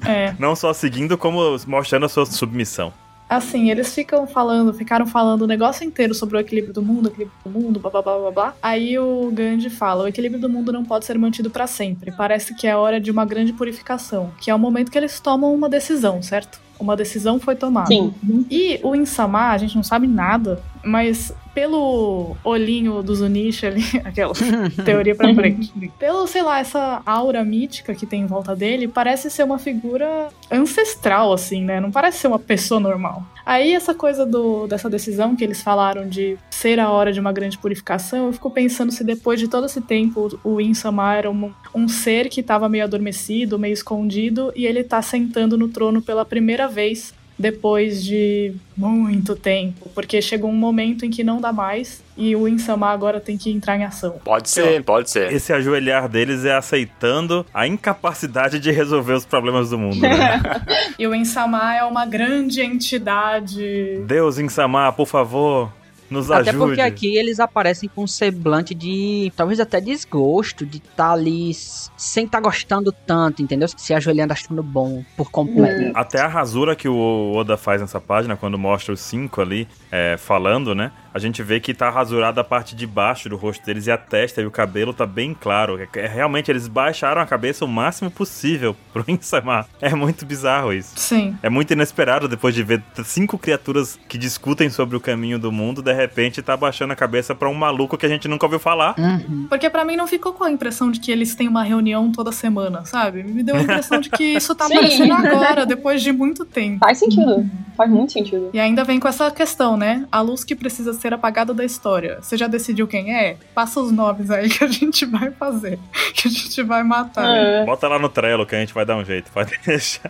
É. Não só seguindo, como mostrando a sua submissão. Assim, eles ficam falando, ficaram falando o negócio inteiro sobre o equilíbrio do mundo, o equilíbrio do mundo, blá blá blá blá blá. Aí o Gandhi fala: o equilíbrio do mundo não pode ser mantido pra sempre. Parece que é hora de uma grande purificação, que é o momento que eles tomam uma decisão, certo? Uma decisão foi tomada. Sim. E o Insama, a gente não sabe nada, mas pelo olhinho do Zunichi ali, aquela teoria pra frente. Pelo, sei lá, essa aura mítica que tem em volta dele, parece ser uma figura ancestral, assim, né? Não parece ser uma pessoa normal. Aí essa coisa do, dessa decisão que eles falaram de ser a hora de uma grande purificação, eu fico pensando se depois de todo esse tempo o Insama era um, um ser que tava meio adormecido, meio escondido, e ele tá sentando no trono pela primeira vez depois de muito tempo, porque chegou um momento em que não dá mais e o Insama agora tem que entrar em ação. Pode ser, pode ser. Esse ajoelhar deles é aceitando a incapacidade de resolver os problemas do mundo. Né? E o Insama é uma grande entidade. Deus, Insama, por favor, nos Até ajude. porque aqui eles aparecem com um semblante de. talvez até desgosto, de estar ali s- sem estar gostando tanto, entendeu? Se ajoelhando achando bom por completo. Até a rasura que o Oda faz nessa página, quando mostra os cinco ali é, falando, né? A gente vê que tá rasurada a parte de baixo do rosto deles e a testa e o cabelo tá bem claro. É, é- realmente, eles baixaram a cabeça o máximo possível pro Insama. É muito bizarro isso. Sim. É muito inesperado depois de ver cinco criaturas que discutem sobre o caminho do mundo, de repente tá baixando a cabeça pra um maluco que a gente nunca ouviu falar. Uhum. Porque pra mim não ficou com a impressão de que eles têm uma reunião toda semana, sabe? Me deu a impressão de que isso tá Sim. aparecendo agora, depois de muito tempo. Faz sentido. Faz muito sentido. E ainda vem com essa questão, né? A luz que precisa ser apagada da história. Você já decidiu quem é? Passa os nomes aí que a gente vai fazer. Que a gente vai matar. É. Bota lá no Trello que a gente vai dar um jeito, pode deixar.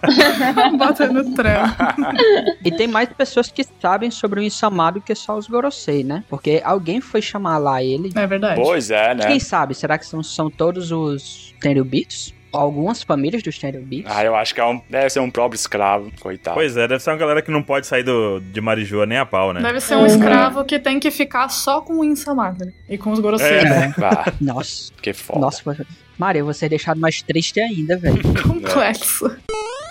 Bota no trem. E tem mais pessoas que sabem sobre o Insama do que só os Gorosei, né? Porque alguém foi chamar lá ele. É verdade. Pois é, né? Quem sabe? Será que são, são todos os Tenryubitos? Algumas famílias dos Tenryubitos? Ah, eu acho que é um, deve ser um próprio escravo, coitado. Pois é, deve ser uma galera que não pode sair do, de Marijoa nem a pau, né? Deve ser um Uhum. escravo que tem que ficar só com o Insamagre e com os Gorosei. É. Ah, Nossa, que foda. nossa, Maria, você é deixado mais triste ainda, velho. Complexo.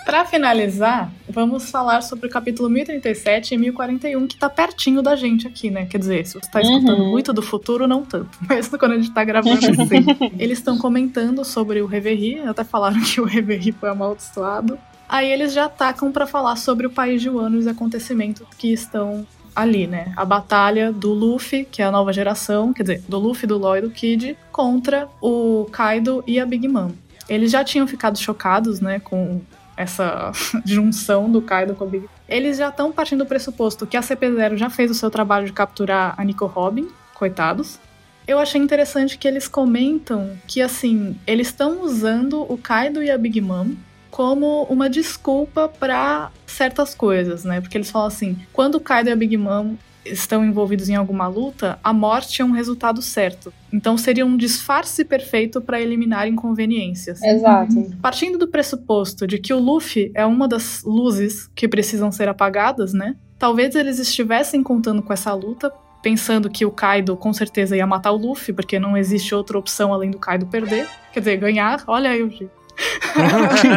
Pra finalizar, vamos falar sobre o capítulo 1037 e 1041, que tá pertinho da gente aqui, né? Quer dizer, se você tá escutando Uhum. muito do futuro, não tanto. Mas quando a gente tá gravando assim. Eles estão comentando sobre o Reverie, até falaram que o Reverie foi amaldiçoado. Aí eles já atacam pra falar sobre o país de Wano e os acontecimentos que estão ali, né? A batalha do Luffy, que é a nova geração, quer dizer, do Luffy, do Lloyd e do Kid, contra o Kaido e a Big Mom. Eles já tinham ficado chocados, né, com essa junção do Kaido com a Big. Eles já estão partindo do pressuposto que a CP0 já fez o seu trabalho de capturar a Nico Robin, coitados. Eu achei interessante que eles comentam que, assim, eles estão usando o Kaido e a Big Mom como uma desculpa para certas coisas, né? Porque eles falam assim: quando o Kaido e a Big Mom estão envolvidos em alguma luta, a morte é um resultado certo. Então seria um disfarce perfeito para eliminar inconveniências. Exato. Partindo do pressuposto de que o Luffy é uma das luzes que precisam ser apagadas, né? Talvez eles estivessem contando com essa luta, pensando que o Kaido com certeza ia matar o Luffy, porque não existe outra opção além do Kaido perder. Quer dizer, ganhar. Olha aí o jeito.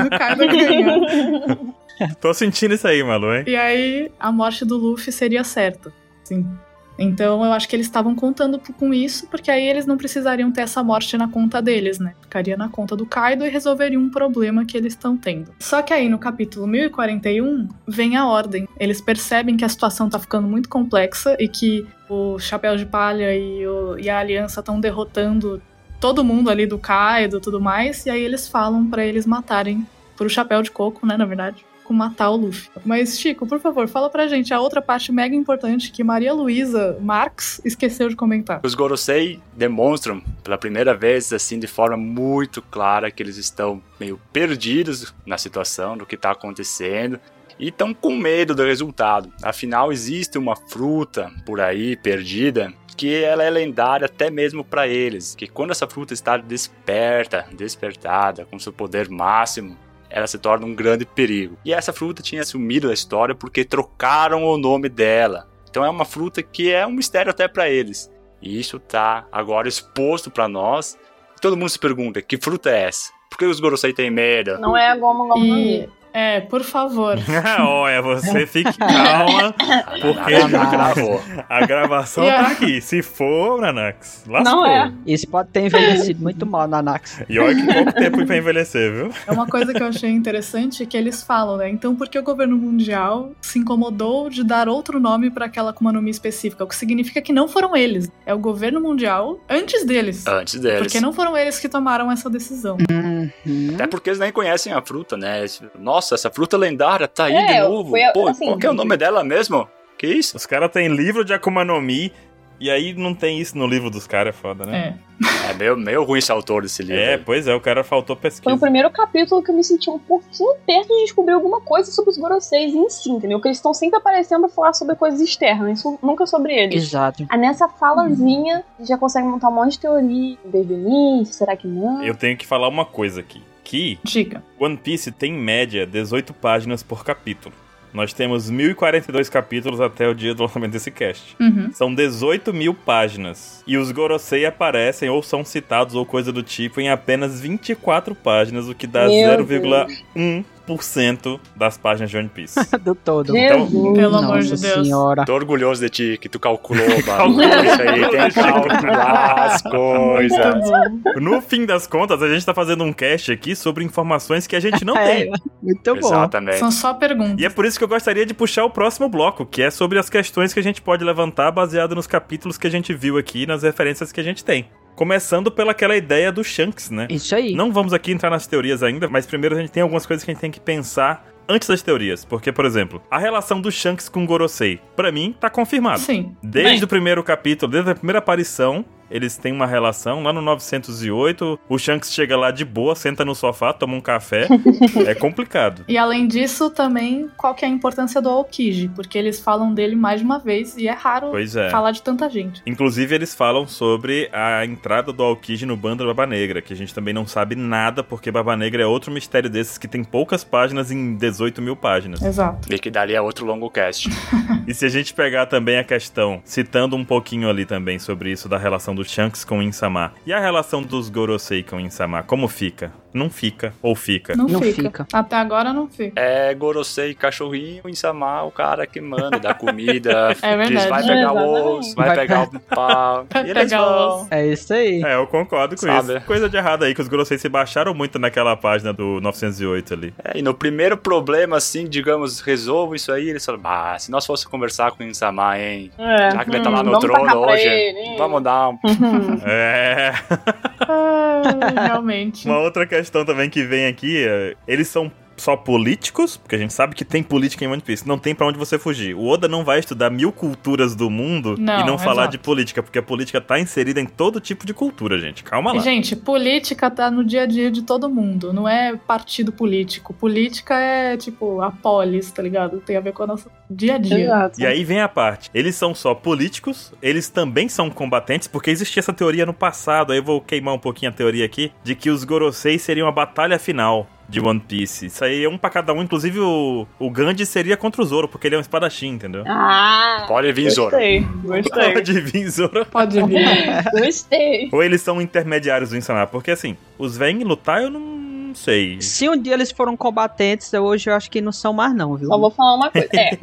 do Kaido ganhar. Tô sentindo isso aí, Malu, hein? E aí a morte do Luffy seria certa. Sim. Então eu acho que eles estavam contando com isso, porque aí eles não precisariam ter essa morte na conta deles, né? Ficaria na conta do Kaido e resolveria um problema que eles estão tendo. Só que aí no capítulo 1041 vem a ordem. Eles percebem que a situação tá ficando muito complexa e que o Chapéu de Palha e, o- e a Aliança estão derrotando todo mundo ali do Kaido e tudo mais, e aí eles falam pra eles matarem pro Chapéu de Coco, né, na verdade com matar o Luffy. Mas, Chico, por favor, fala pra gente a outra parte mega importante que Maria Luísa Marx esqueceu de comentar. Os Gorosei demonstram pela primeira vez, assim, de forma muito clara, que eles estão meio perdidos na situação, do que está acontecendo. E estão com medo do resultado. Afinal, existe uma fruta por aí perdida que ela é lendária até mesmo para eles. Que quando essa fruta está desperta, despertada, com seu poder máximo, ela se torna um grande perigo. E essa fruta tinha sumido da história porque trocaram o nome dela. Então é uma fruta que é um mistério até para eles. E isso tá agora exposto pra nós. Todo mundo se pergunta, que fruta é essa? Por que os Gorosei têm medo? Não é a Goma Goma no E. é, por favor. Olha, você fique calma, porque a gravação Yeah. tá aqui. Se for, Nanax, lascou. Não é. Isso pode ter envelhecido muito mal na Nax. E olha que pouco tempo pra envelhecer, viu? É uma coisa que eu achei interessante que eles falam, né? Então, por que o governo mundial se incomodou de dar outro nome para aquela Akuma no Mi específica? O que significa que não foram eles. É o governo mundial antes deles. Antes deles. Porque não foram eles que tomaram essa decisão. Uhum. Até porque eles nem conhecem a fruta, né? Nossa, essa fruta lendária tá aí É, de novo. foi a- Pô, assim, qual que é o nome dela mesmo? Que isso? Os caras têm livro de Akuma no Mi, e aí não tem isso no livro dos caras, é foda, né? É. É meio, meio ruim esse autor desse livro. É, aí. pois é, o cara faltou Foi pesquisa. o primeiro capítulo que eu me senti um pouquinho perto de descobrir alguma coisa sobre os Goroseis em si, entendeu? Porque eles estão sempre aparecendo pra falar sobre coisas externas, isso nunca sobre eles. Exato. Aí nessa falazinha, a gente já consegue montar um monte de teoria desde o início, será que não? Eu tenho que falar uma coisa aqui aqui. One Piece tem em média 18 páginas por capítulo. Nós temos 1042 capítulos até o dia do lançamento desse cast. Uhum. São 18 mil páginas. E os Gorosei aparecem ou são citados ou coisa do tipo em apenas 24 páginas, o que dá 0,1 10% das páginas de One Piece. Do todo. Então, Jesus, pelo amor de Deus. Senhora. Tô orgulhoso de ti, que tu calculou, calculou isso aí, tem que calcular as tá coisas. No fim das contas, a gente tá fazendo um cast aqui sobre informações que a gente não é, tem. Muito bom. Exatamente. São só perguntas. E é por isso que eu gostaria de puxar o próximo bloco, que é sobre as questões que a gente pode levantar baseado nos capítulos que a gente viu aqui, nas referências que a gente tem. Começando pelaquela ideia do Shanks, né? Isso aí. Não vamos aqui entrar nas teorias ainda, mas primeiro a gente tem algumas coisas que a gente tem que pensar antes das teorias. Porque, por exemplo, a relação do Shanks com Gorosei, pra mim, tá confirmado. Sim. Desde Bem, o primeiro capítulo, desde a primeira aparição, eles têm uma relação. Lá no 908, o Shanks chega lá de boa, senta no sofá, toma um café. é complicado. E além disso, também, qual que é a importância do Aokiji? Porque eles falam dele mais de uma vez e é raro Pois é. falar de tanta gente. Inclusive, eles falam sobre a entrada do Aokiji no bando da Baba Negra, que a gente também não sabe nada, porque Baba Negra é outro mistério desses que tem poucas páginas em 18 mil páginas. Exato. E que dali é outro longo cast. E se a gente pegar também a questão, citando um pouquinho ali também sobre isso da relação do Shanks com o Insama, e a relação dos Gorosei com o Insama, como fica? Não fica, ou fica? Não, Não fica. fica. Até agora não fica. É Gorosei cachorrinho, Insama o cara que manda, dá comida, É verdade. diz vai pegar o osso, vai, Vai pegar o pau. Vai e eles pegar vão. É isso aí. É, eu concordo com Sabe? isso. Coisa de errado aí, que os Gorosei se baixaram muito naquela página do 908 ali. É, e no primeiro problema, assim, digamos, resolvo isso aí, eles falam, ah, se nós fosse conversar com o Insama, hein? É. Já que ele tá lá Hum, no vamos tacar trono hoje, ele, vamos dar um... Uhum. É... Ah, realmente. Uma outra questão também que vem aqui, é, eles são só políticos, porque a gente sabe que tem política em One Piece, não tem pra onde você fugir. O Oda não vai estudar mil culturas do mundo Não, e não falar exato. de política, porque a política tá inserida em todo tipo de cultura, gente. Calma lá. gente, política tá no dia a dia de todo mundo, não é partido político. Política é, tipo, a polis, tá ligado? Tem a ver com o nosso dia a dia. Exato. E aí vem a parte. Eles são só políticos, eles também são combatentes, porque existia essa teoria no passado, aí eu vou queimar um pouquinho a teoria aqui, de que os Gorosei seriam a batalha final de One Piece. Isso aí é um pra cada um, inclusive o, o Gandhi seria contra o Zoro, porque ele é um espadachim, entendeu? Ah, Pode vir, Zoro. gostei, gostei, Pode vir, Zoro. Pode vir. gostei. Ou eles são intermediários do Insama, porque assim, os vêm lutar eu não, não sei. Se um dia eles foram combatentes, hoje eu acho que não são mais não, viu? Só vou falar uma coisa. É,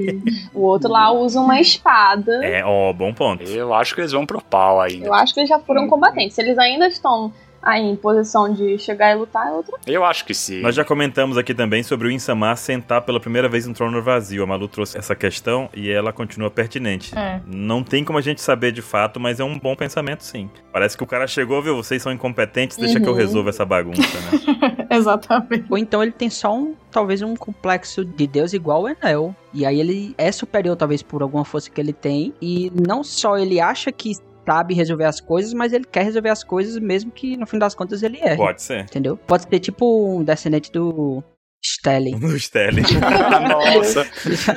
o outro lá usa uma espada. É, ó, bom ponto. Eu acho que eles vão pro pau ainda. Eu acho que eles já foram combatentes. Se eles ainda estão aí em posição de chegar e lutar, é outra Eu acho que sim. Nós já comentamos aqui também sobre o Insama sentar pela primeira vez no trono vazio. A Malu trouxe essa questão e ela continua pertinente. É. Não tem como a gente saber de fato, mas é um bom pensamento sim. Parece que o cara chegou, viu? Vocês são incompetentes, deixa que eu Uhum. resolva essa bagunça, né? Exatamente. Ou então ele tem só um, talvez um complexo de Deus igual o Enel. E aí ele é superior, talvez, por alguma força que ele tem. E não só ele acha que sabe resolver as coisas, mas ele quer resolver as coisas mesmo que no fim das contas ele erre. Pode ser. Entendeu? Pode ser tipo um descendente do Stelly. No Stelly. Nossa.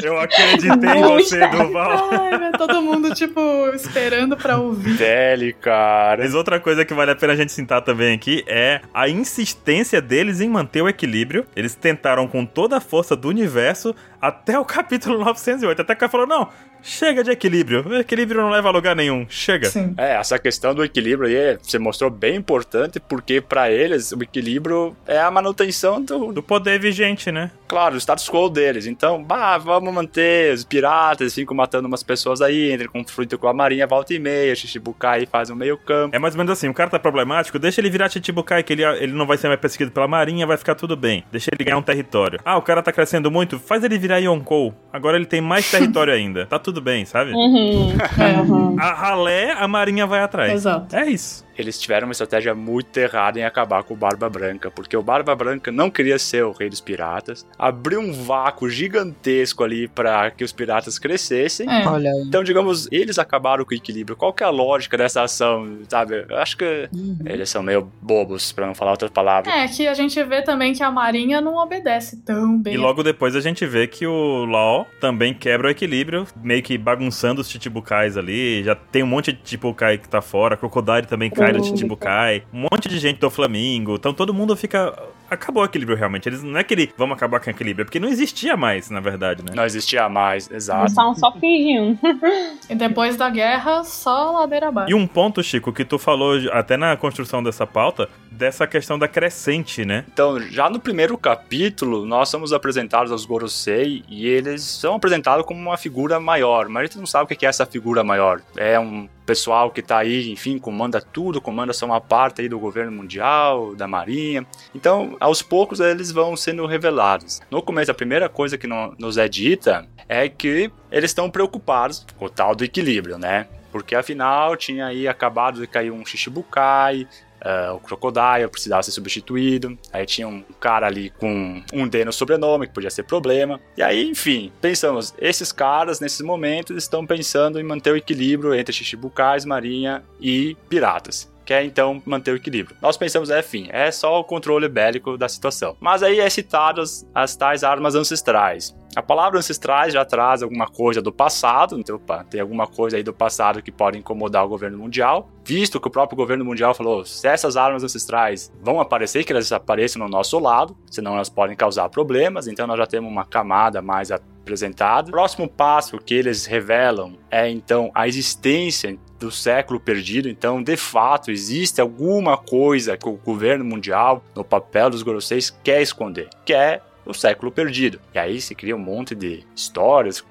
Eu acreditei em você, Stelly. Duval. Ai, né, todo mundo, tipo, esperando pra ouvir. Dele, cara. Mas outra coisa que vale a pena a gente citar também aqui é a insistência deles em manter o equilíbrio. Eles tentaram com toda a força do universo até o capítulo 908. Até que o cara falou: não, Chega de equilíbrio. O equilíbrio não leva a lugar nenhum. Chega. Sim. É, essa questão do equilíbrio aí você mostrou bem importante, porque pra eles o equilíbrio é a manutenção do, Do poder vigente, né? Claro, o status quo deles. Então, bah, vamos manter os piratas, ficam matando umas pessoas aí, entram em conflito com a marinha, volta e meia, Shichibukai faz um meio campo. É mais ou menos assim, o cara tá problemático, deixa ele virar Chichibukai, que ele, ele não vai ser mais perseguido pela marinha, vai ficar tudo bem. Deixa ele ganhar um território. Ah, o cara tá crescendo muito, faz ele virar Yonkou. Agora ele tem mais território ainda. Tá tudo bem, sabe? Uhum. É, uhum. A ralé, a marinha vai atrás. Exato. É isso. Eles tiveram uma estratégia muito errada em acabar com o Barba Branca, porque o Barba Branca não queria ser o rei dos piratas, abriu um vácuo gigantesco ali para que os piratas crescessem. É. Então, digamos, eles acabaram com o equilíbrio. Qual que é a lógica dessa ação, sabe? Eu acho que eles são meio bobos, pra não falar outras palavras. É, que a gente vê também que a Marinha não obedece tão bem. E logo depois a gente vê que o Law também quebra o equilíbrio, meio que bagunçando os Chichibukais ali. Já tem um monte de Chichibukai que tá fora, Crocodile também cai Crônica. Chichibukai, um monte de gente do Flamingo. Então todo mundo fica. Acabou o equilíbrio realmente. Eles não é que ele vamos acabar com o equilíbrio, é porque não existia mais, na verdade, né? Não existia mais, Eles exato. estavam só fingindo. E depois da guerra, só ladeira abaixo. E um ponto, Chico, que tu falou até na construção dessa pauta, dessa questão da crescente, né? Então, já no primeiro capítulo, nós somos apresentados aos Gorosei e eles são apresentados como uma figura maior, mas a gente não sabe o que é essa figura maior. É um pessoal que tá aí, enfim, comanda tudo, comanda só uma parte aí do governo mundial, da marinha. Então, aos poucos eles vão sendo revelados. No começo, a primeira coisa que no- nos é dita é que eles estão preocupados com o tal do equilíbrio, né? Porque afinal tinha aí acabado de cair um Shichibukai, ah, o Crocodile precisava ser substituído. Aí tinha um cara ali com um D no sobrenome, que podia ser problema. E aí, enfim, pensamos, esses caras, nesses momentos, estão pensando em manter o equilíbrio entre Shichibukais, Marinha e Piratas. Quer então manter o equilíbrio. Nós pensamos, é, enfim, é só o controle bélico da situação. Mas aí é citado as, as tais armas ancestrais. A palavra ancestrais já traz alguma coisa do passado, então opa, tem alguma coisa aí do passado que pode incomodar o governo mundial, visto que o próprio governo mundial falou: se essas armas ancestrais vão aparecer, que elas apareçam no nosso lado, senão elas podem causar problemas, então nós já temos uma camada mais apresentada. O próximo passo que eles revelam é então a existência do século perdido, então de fato existe alguma coisa que o governo mundial, no papel dos Goroseis, quer esconder, que é o século perdido. E aí se cria um monte de histórias,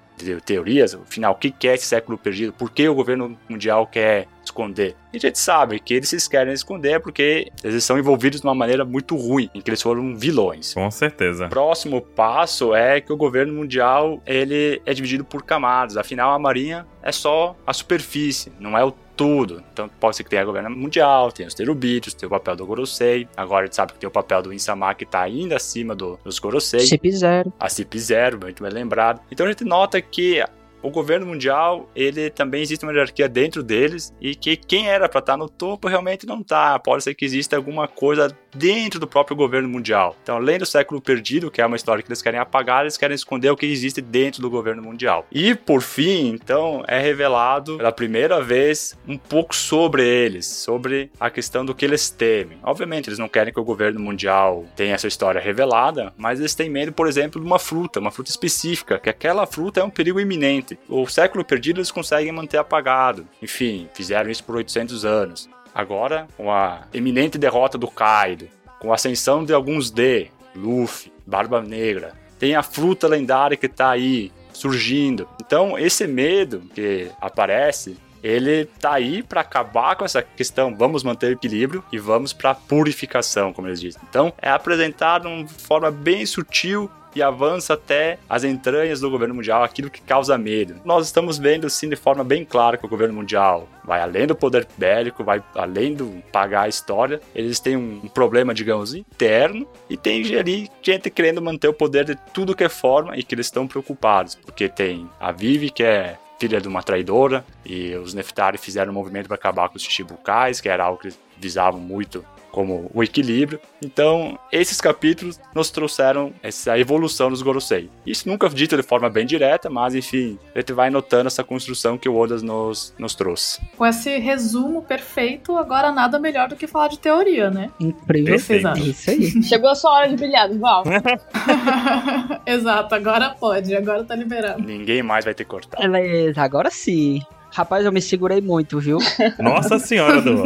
teorias, afinal, o que é esse século perdido? Por que o governo mundial quer esconder? E a gente sabe que eles querem esconder porque eles são envolvidos de uma maneira muito ruim, em que eles foram vilões. Com certeza. O próximo passo é que o governo mundial ele é dividido por camadas. Afinal, a marinha é só a superfície, não é o tudo. Então pode ser que tenha governo mundial, tem os terubitos, tem o papel do Gorosei. Agora a gente sabe que tem o papel do Insama que tá ainda acima do- dos Gorosei. Chip zero. A CIP zero, muito bem lembrado. Então a gente nota que o governo mundial, ele também existe uma hierarquia dentro deles e que quem era para estar no topo realmente não tá. Pode ser que exista alguma coisa dentro do próprio governo mundial. Então, além do século perdido, que é uma história que eles querem apagar, eles querem esconder o que existe dentro do governo mundial. E por fim, então, é revelado pela primeira vez um pouco sobre eles, sobre a questão do que eles temem. Obviamente, eles não querem que o governo mundial tenha essa história revelada, mas eles têm medo, por exemplo, de uma fruta, uma fruta específica, que aquela fruta é um perigo iminente. O século perdido eles conseguem manter apagado. Enfim, fizeram isso por 800 anos. Agora, com a eminente derrota do Kaido, com a ascensão de alguns D, Luffy, Barba Negra, tem a fruta lendária que tá aí surgindo. Então, esse medo que aparece, ele tá aí para acabar com essa questão, vamos manter o equilíbrio e vamos para purificação, como eles dizem. Então, é apresentado de uma forma bem sutil e avança até as entranhas do governo mundial, aquilo que causa medo. Nós estamos vendo, sim, de forma bem clara que o governo mundial vai além do poder bélico, vai além do pagar a história. Eles têm um problema, digamos, interno e tem ali gente querendo manter o poder de tudo que é forma e que eles estão preocupados, porque tem a Vivi, que é filha de uma traidora, e os Neftari fizeram um movimento para acabar com os Shichibukais, que era algo que eles visavam muito como o equilíbrio. Então, esses capítulos nos trouxeram essa evolução dos Gorosei. Isso nunca dito de forma bem direta, mas enfim, a gente vai notando essa construção que o Oda nos, nos trouxe. Com esse resumo perfeito, agora nada melhor do que falar de teoria, né? Incrível. É isso aí. Chegou a sua hora de brilhar, Val. Exato, agora pode, agora tá liberado. Ninguém mais vai ter cortado. Beleza, agora sim. Rapaz, eu me segurei muito, viu? Nossa senhora do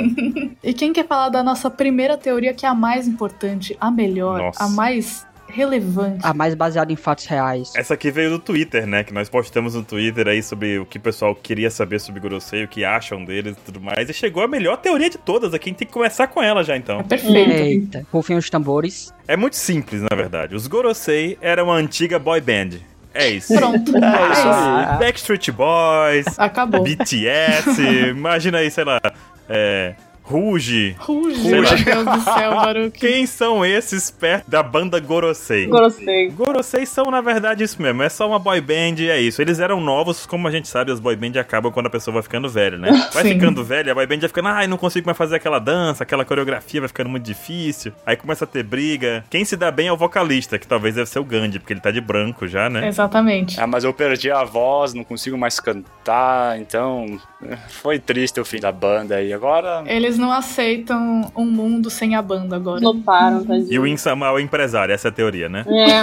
E quem quer falar da nossa primeira teoria, que é a mais importante, a melhor, Nossa. a mais relevante? A mais baseada em fatos reais. Essa aqui veio do Twitter, né? Que nós postamos no Twitter aí sobre o que o pessoal queria saber sobre Gorosei, o que acham deles e tudo mais. E chegou a melhor teoria de todas aqui. A gente tem que começar com ela já É então. perfeito. Eita, rufem os tambores. É muito simples, na verdade. Os Gorosei eram uma antiga boy band. É isso. Pronto. É isso É aí. Backstreet Boys, Acabou. BTS, imagina aí, sei lá, é, Ruge. Ruge, Sei meu. Deus do céu, Baruque. Quem são esses perto da banda Gorosei? Gostei. Gorosei são, na verdade, isso mesmo. É só uma boy band e é isso. Eles eram novos, como a gente sabe, as boy band acabam quando a pessoa vai ficando velha, né? Vai Sim. ficando velha, a boy band vai ficando, ai, não consigo mais fazer aquela dança, aquela coreografia, vai ficando muito difícil. Aí começa a ter briga. Quem se dá bem é o vocalista, que talvez deve ser o Gandhi, porque ele tá de branco já, né? Exatamente. Ah, mas eu perdi a voz, não consigo mais cantar, então eh, foi triste o fim da banda e agora Eles não aceitam um mundo sem a banda agora. Notaram, E tadinho. o Insama é o empresário, essa é a teoria, né? É,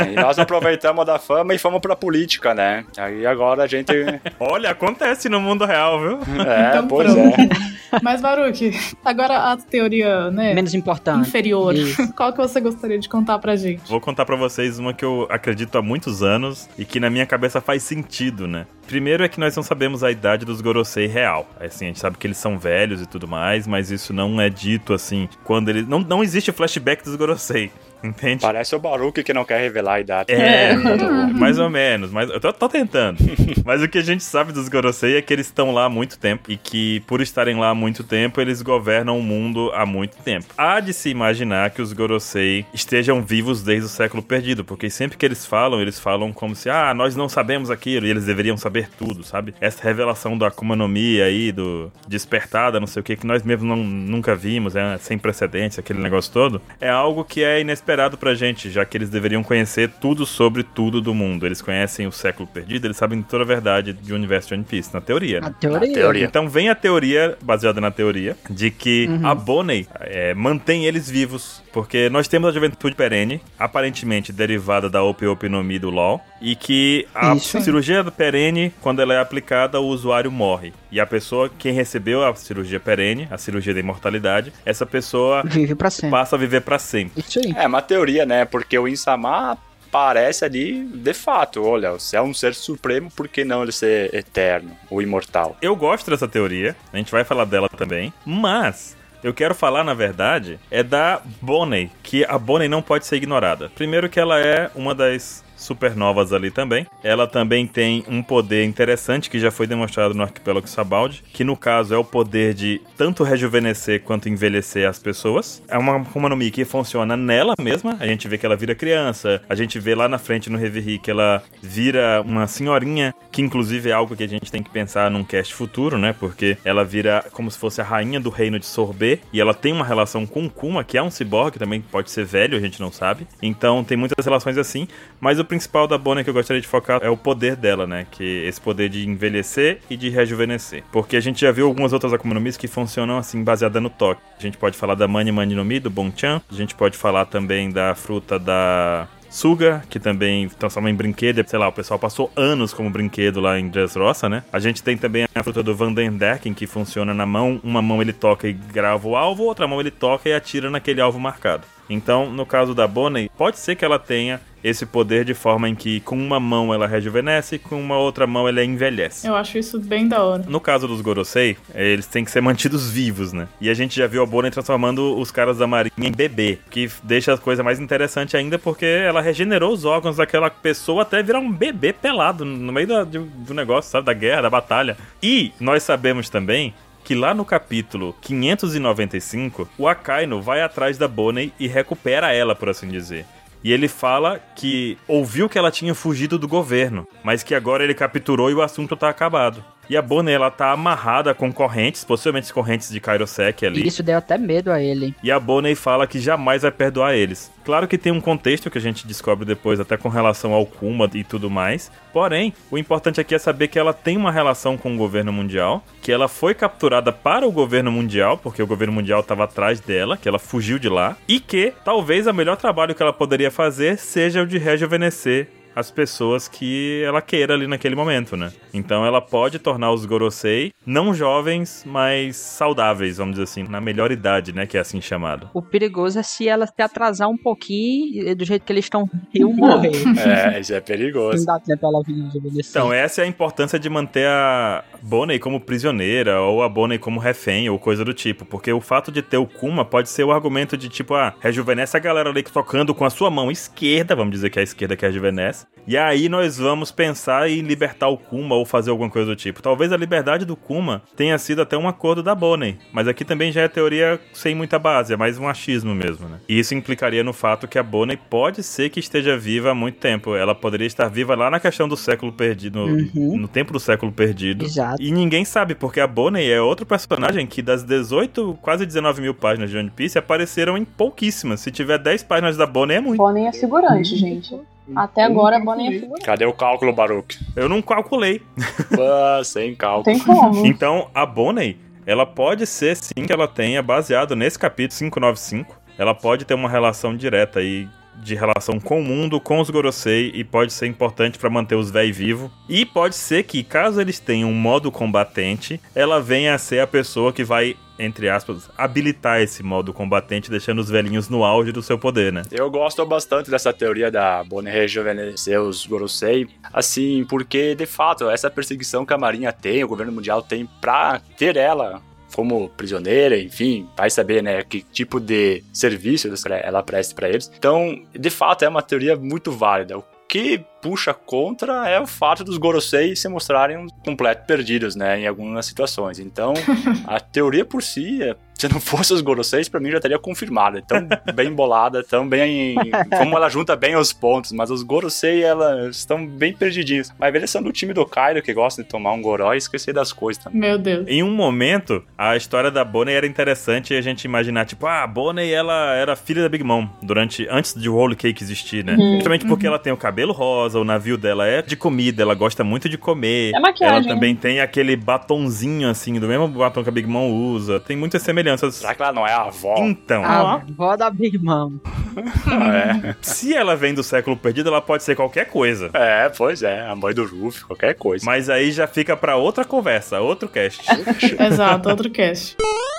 É, e nós aproveitamos da fama e fomos pra política, né? Aí agora a gente. Olha, acontece no mundo real, viu? É, Então pois pronto. é. Mas, Baruque, agora a teoria, né? Menos importante. Inferior. Isso. Qual que você gostaria de contar pra gente? Vou contar pra vocês uma que eu acredito há muitos anos e que na minha cabeça faz sentido, né? Primeiro é que nós não sabemos a idade dos Gorosei real. Assim, a gente sabe que eles são velhos e tudo mais, mas isso não é dito assim quando eles não não existe flashback dos Gorosei. Entende? Parece o Baruque que não quer revelar a idade. É, mais ou menos. Mas eu tô, tô tentando. Mas o que a gente sabe dos Gorosei é que eles estão lá há muito tempo e que, por estarem lá há muito tempo, eles governam o mundo há muito tempo. Há de se imaginar que os Gorosei estejam vivos desde o século perdido, porque sempre que eles falam, eles falam como se, ah, nós não sabemos aquilo, e eles deveriam saber tudo, sabe? Essa revelação da Akuma no Mi aí, do despertada, não sei o que, que nós mesmos não, nunca vimos, é sem precedentes, aquele negócio todo, é algo que é inesperado pra gente, já que eles deveriam conhecer tudo sobre tudo do mundo. Eles conhecem o século perdido, eles sabem toda a verdade do universo de One Piece, na teoria. A né? teoria. Na teoria. Então vem a teoria, baseada na teoria, de que Uhum. a Bonnie é, mantém eles vivos. Porque nós temos a juventude perene, aparentemente derivada da Ope Ope no Mi do LoL, e que a Isso. cirurgia perene, quando ela é aplicada, o usuário morre. E a pessoa, quem recebeu a cirurgia perene, a cirurgia da imortalidade, essa pessoa Vive pra sempre. passa a viver pra sempre. Isso aí. É uma teoria, né? Porque o Insama parece ali, de fato, olha, você é um ser supremo, por que não ele ser eterno, ou imortal? Eu gosto dessa teoria, a gente vai falar dela também, mas eu quero falar, na verdade, é da Bonnie, que a Bonnie não pode ser ignorada. Primeiro que ela é uma das supernovas ali também. Ela também tem um poder interessante que já foi demonstrado no arquipélago Sabaldi, que no caso é o poder de tanto rejuvenescer quanto envelhecer as pessoas. É uma Akuma no Mi que funciona nela mesma. A gente vê que ela vira criança, a gente vê lá na frente no Reverie que ela vira uma senhorinha, que inclusive é algo que a gente tem que pensar num cast futuro, né? Porque ela vira como se fosse a rainha do reino de Sorbet e ela tem uma relação com Kuma, que é um ciborgue, também pode ser velho, a gente não sabe. Então tem muitas relações assim, mas o principal da Bonnie que eu gostaria de focar é o poder dela, né? Que esse poder de envelhecer e de rejuvenescer. Porque a gente já viu algumas outras Akuma no Mis que funcionam assim, baseada no toque. A gente pode falar da Mani Mani no Mi, do Bonchan. A gente pode falar também da fruta da Suga, que também transforma em brinquedo. Sei lá, o pessoal passou anos como brinquedo lá em Dressrosa, né? A gente tem também a fruta do Vandendecken, que funciona na mão. Uma mão ele toca e grava o alvo, outra mão ele toca e atira naquele alvo marcado. Então, no caso da Bonnie, pode ser que ela tenha esse poder de forma em que com uma mão ela rejuvenesce e com uma outra mão ela envelhece. Eu acho isso bem da hora. No caso dos Gorosei, eles têm que ser mantidos vivos, né? E a gente já viu a Bonnie transformando os caras da marinha em bebê, que deixa a coisa mais interessante ainda porque ela regenerou os órgãos daquela pessoa até virar um bebê pelado no meio da- do, do negócio, sabe? Da guerra, da batalha. E nós sabemos também que lá no capítulo 595, o Akainu vai atrás da Bonnie e recupera ela, por assim dizer. E ele fala que ouviu que ela tinha fugido do governo, mas que agora ele capturou e o assunto tá acabado. E a Bonnie, ela tá amarrada com correntes, possivelmente correntes de Kairosek ali. Isso deu até medo a ele. E a Bonnie fala que jamais vai perdoar eles. Claro que tem um contexto que a gente descobre depois, até com relação ao Kuma e tudo mais. Porém, o importante aqui é saber que ela tem uma relação com o governo mundial, que ela foi capturada para o governo mundial, porque o governo mundial estava atrás dela, que ela fugiu de lá, e que talvez o melhor trabalho que ela poderia fazer seja o de rejuvenescer as pessoas que ela queira ali naquele momento, né? Então ela pode tornar os Gorosei não jovens, mas saudáveis, vamos dizer assim, na melhor idade, né? Que é assim chamado. O perigoso é se ela se atrasar um pouquinho do jeito que eles estão, eu morrer. É, isso é Não perigoso. dá tempo ela vir. Então, essa é a importância de manter a Bonnie como prisioneira, ou a Bonnie como refém, ou coisa do tipo. Porque o fato de ter o Kuma pode ser o argumento de tipo, ah, rejuvenesce a galera ali tocando com a sua mão esquerda, vamos dizer que é a esquerda que rejuvenesce. E aí nós vamos pensar em libertar o Kuma ou fazer alguma coisa do tipo. Talvez a liberdade do Kuma tenha sido até um acordo da Bonnie. Mas aqui também já é teoria sem muita base, é mais um achismo mesmo, né? E isso implicaria no fato que a Bonnie pode ser que esteja viva há muito tempo. Ela poderia estar viva lá na questão do século perdido, no, Uhum. no tempo do século perdido. Exato. E ninguém sabe, porque a Bonnie é outro personagem que das 18, quase 19 mil páginas de One Piece apareceram em pouquíssimas. Se tiver 10 páginas da Bonnie é muito. Bonnie é figurante, gente. Até agora, Bonnie é figurante. Cadê o cálculo, Baruch? Eu não calculei. Ah, sem cálculo. Tem como. Então, a Bonnie, ela pode ser sim que ela tenha, baseado nesse capítulo 595, ela pode ter uma relação direta aí de relação com o mundo, com os Gorosei, e pode ser importante pra manter os véi vivos. E pode ser que, caso eles tenham um modo combatente, ela venha a ser a pessoa que vai, entre aspas, habilitar esse modo combatente, deixando os velhinhos no auge do seu poder, né? Eu gosto bastante dessa teoria da Bonnie rejuvenescer os Gorosei, assim, porque de fato, essa perseguição que a Marinha tem, o governo mundial tem pra ter ela como prisioneira, enfim, vai saber, né, que tipo de serviço ela presta pra eles. Então, de fato, é uma teoria muito válida. O que puxa contra é o fato dos Gorosei se mostrarem completo perdidos, né, em algumas situações. Então, a teoria por si, é, se não fosse os Goroseis, pra mim já estaria confirmada. Tão bem bolada, tão bem. Como ela junta bem os pontos. Mas os Gorosei, elas estão bem perdidinhos. Mas eles são do time do Kaido, que gosta de tomar um Goró e esquecer das coisas também. Meu Deus. Em um momento, a história da Bonnie era interessante e a gente imaginar, tipo, ah, a Bonnie, ela era filha da Big Mom durante, antes de o Holy Cake existir, né? Uhum. Justamente porque ela tem o cabelo rosa, o navio dela é de comida, ela gosta muito de comer. É maquiagem, Ela também tem aquele batonzinho, assim, do mesmo batom que a Big Mom usa. Tem muitas semelhanças. Será que ela não é a avó? Então, A avó da Big Mom. É. se ela vem do século perdido, ela pode ser qualquer coisa. é, pois é. A mãe do Ruff, qualquer coisa. Mas aí já fica pra outra conversa, outro cast. Exato, outro cast.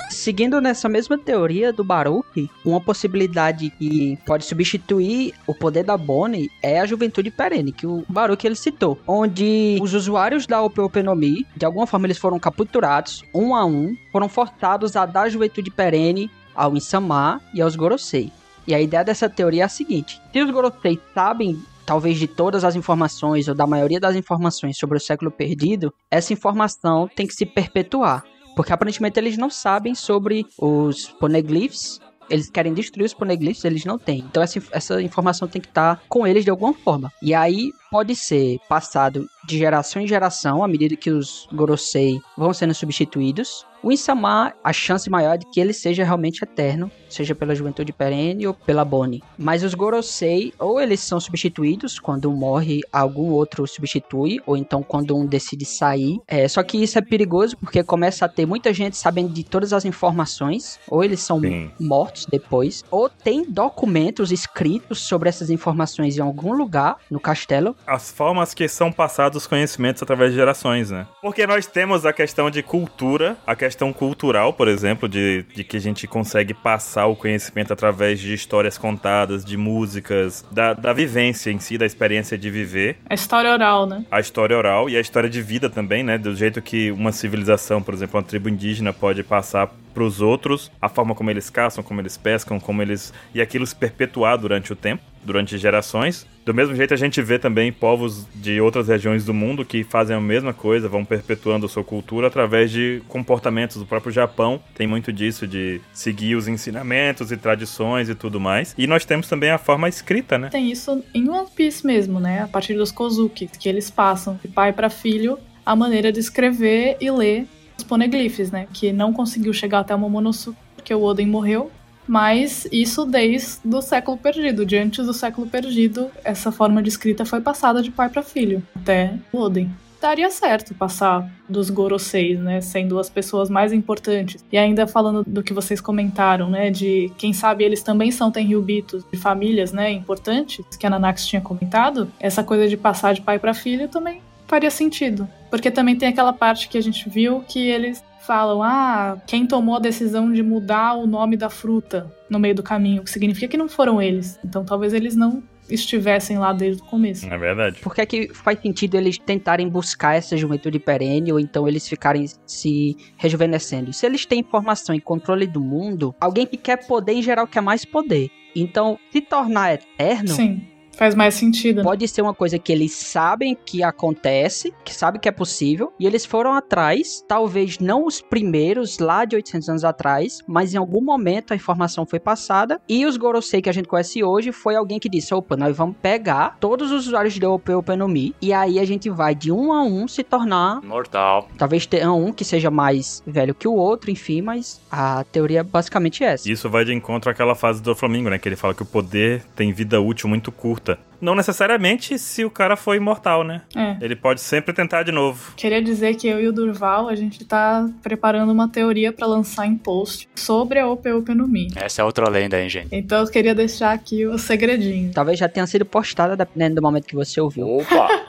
Seguindo nessa mesma teoria do Baruch, uma possibilidade que pode substituir o poder da Bonnie é a juventude perene, que o Baruch ele citou, onde os usuários da OP no Mi, de alguma forma eles foram capturados, um a um, foram forçados a dar juventude perene ao Insama e aos Gorosei. E a ideia dessa teoria é a seguinte: se os Gorosei sabem talvez de todas as informações ou da maioria das informações sobre o século perdido, essa informação tem que se perpetuar. Porque aparentemente eles não sabem sobre os poneglyphs. Eles querem destruir os poneglyphs, eles não têm. Então essa, essa informação tem que estar com eles de alguma forma. E aí pode ser passado de geração em geração, à medida que os Gorosei vão sendo substituídos. O Insama, a chance maior é de que ele seja realmente eterno, seja pela juventude perene ou pela Bonnie. Mas os Gorosei, ou eles são substituídos quando um morre, algum outro substitui, ou então quando um decide sair. É, só que isso é perigoso porque começa a ter muita gente sabendo de todas as informações, ou eles são Sim. mortos depois, ou tem documentos escritos sobre essas informações em algum lugar no castelo. as formas que são passados os conhecimentos através de gerações, né? Porque nós temos a questão de cultura, a questão cultural, por exemplo, de, de que a gente consegue passar o conhecimento através de histórias contadas, de músicas, da, da vivência em si, da experiência de viver. A história oral, né? A história oral e a história de vida também, né? Do jeito que uma civilização, por exemplo, uma tribo indígena pode passar para os outros, a forma como eles caçam, como eles pescam, como eles. e aquilo se perpetuar durante o tempo, durante gerações. Do mesmo jeito, a gente vê também povos de outras regiões do mundo que fazem a mesma coisa, vão perpetuando a sua cultura através de comportamentos. O próprio Japão tem muito disso, de seguir os ensinamentos e tradições e tudo mais. E nós temos também a forma escrita, né? Tem isso em One Piece mesmo, né? A partir dos Kozuki, que eles passam de pai para filho a maneira de escrever e ler os poneglyphs, né? Que não conseguiu chegar até o Momonosuke porque o Oden morreu. Mas isso desde o século perdido. De antes do século perdido, essa forma de escrita foi passada de pai para filho, até o Oden daria certo passar dos Goroseis, né, sendo as pessoas mais importantes. E ainda falando do que vocês comentaram, né, de quem sabe eles também são Tenryubitos de famílias, né, importantes, que a Nanax tinha comentado, essa coisa de passar de pai para filho também faria sentido. Porque também tem aquela parte que a gente viu que eles falam: ah, quem tomou a decisão de mudar o nome da fruta no meio do caminho, que significa que não foram eles. Então talvez eles não estivessem lá desde o começo. É verdade. Por que, é que faz sentido eles tentarem buscar essa juventude perene ou então eles ficarem se rejuvenescendo? Se eles têm informação e controle do mundo, alguém que quer poder em geral quer mais poder. Então, se tornar eterno Sim. Faz mais sentido. Né? Pode ser uma coisa que eles sabem que acontece, que sabem que é possível, e eles foram atrás, talvez não os primeiros lá de 800 anos atrás, mas em algum momento a informação foi passada, e os Gorosei que a gente conhece hoje foi alguém que disse, opa, nós vamos pegar todos os usuários de OP Open no Mi, e aí a gente vai de um a um se tornar... Mortal. Talvez tenha um que seja mais velho que o outro, enfim, mas a teoria é basicamente essa. Isso vai de encontro àquela fase do Flamengo, né, que ele fala que o poder tem vida útil muito curta não necessariamente se o cara foi imortal, né? É. Ele pode sempre tentar de novo. Queria dizer que eu e o Durval, a gente tá preparando uma teoria para lançar em post sobre a OP Open no Mi. Essa é outra lenda, hein, gente? Então eu queria deixar aqui o segredinho. Talvez já tenha sido postada dependendo do momento que você ouviu. Opa!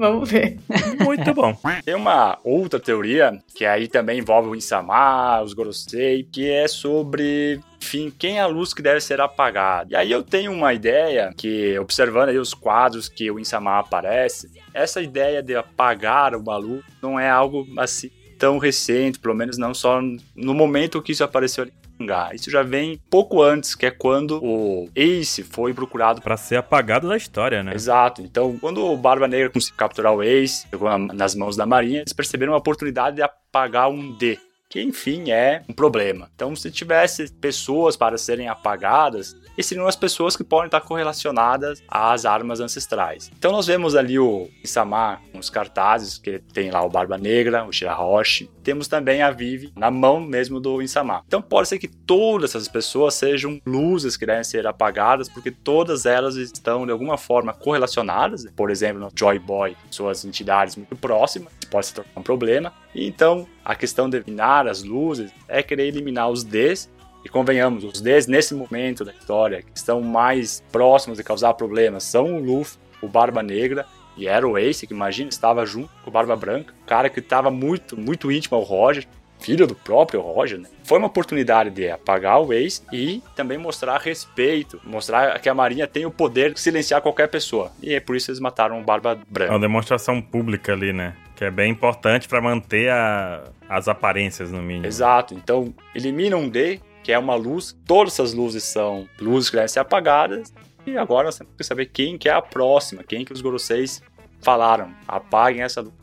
Vamos ver. Muito bom. Tem uma outra teoria, que aí também envolve o Insama, os Gorosei, que é sobre enfim, quem é a luz que deve ser apagada. E aí eu tenho uma ideia que, observando aí os quadros que o Insama aparece, essa ideia de apagar uma luz não é algo assim tão recente, pelo menos não só no momento que isso apareceu ali mangá. Isso já vem pouco antes, que é quando o Ace foi procurado para ser apagado da história, né? Exato. Então, quando o Barba Negra conseguiu capturar o Ace, chegou nas mãos da Marinha, eles perceberam uma oportunidade de apagar um D que enfim é um problema. Então, se tivesse pessoas para serem apagadas, e seriam as pessoas que podem estar correlacionadas às armas ancestrais. Então, nós vemos ali o Isama com os cartazes, que tem lá o Barba Negra, o Shirahoshi. Temos também a Vivi na mão mesmo do Insama. Então, pode ser que todas essas pessoas sejam luzes que devem ser apagadas, porque todas elas estão de alguma forma correlacionadas. Por exemplo, no Joy Boy, suas entidades muito próximas, pode se tornar um problema. Então, a questão de eliminar as luzes é querer eliminar os Ds. E convenhamos, os Ds nesse momento da história que estão mais próximos de causar problemas são o Luffy, o Barba Negra e era o Ace, que imagina, estava junto com o Barba Branca, o cara que estava muito, muito íntimo ao Roger, filho do próprio Roger, né? Foi uma oportunidade de apagar o Ace e também mostrar respeito, mostrar que a Marinha tem o poder de silenciar qualquer pessoa. E é por isso eles mataram o Barba Branca. É uma demonstração pública ali, né? Que é bem importante para manter a, as aparências no mínimo. Exato. Então, elimina um D, que é uma luz. Todas essas luzes são luzes que devem ser apagadas. E agora nós temos que saber quem que é a próxima, quem que os Goroseis falaram. Apaguem essa luz.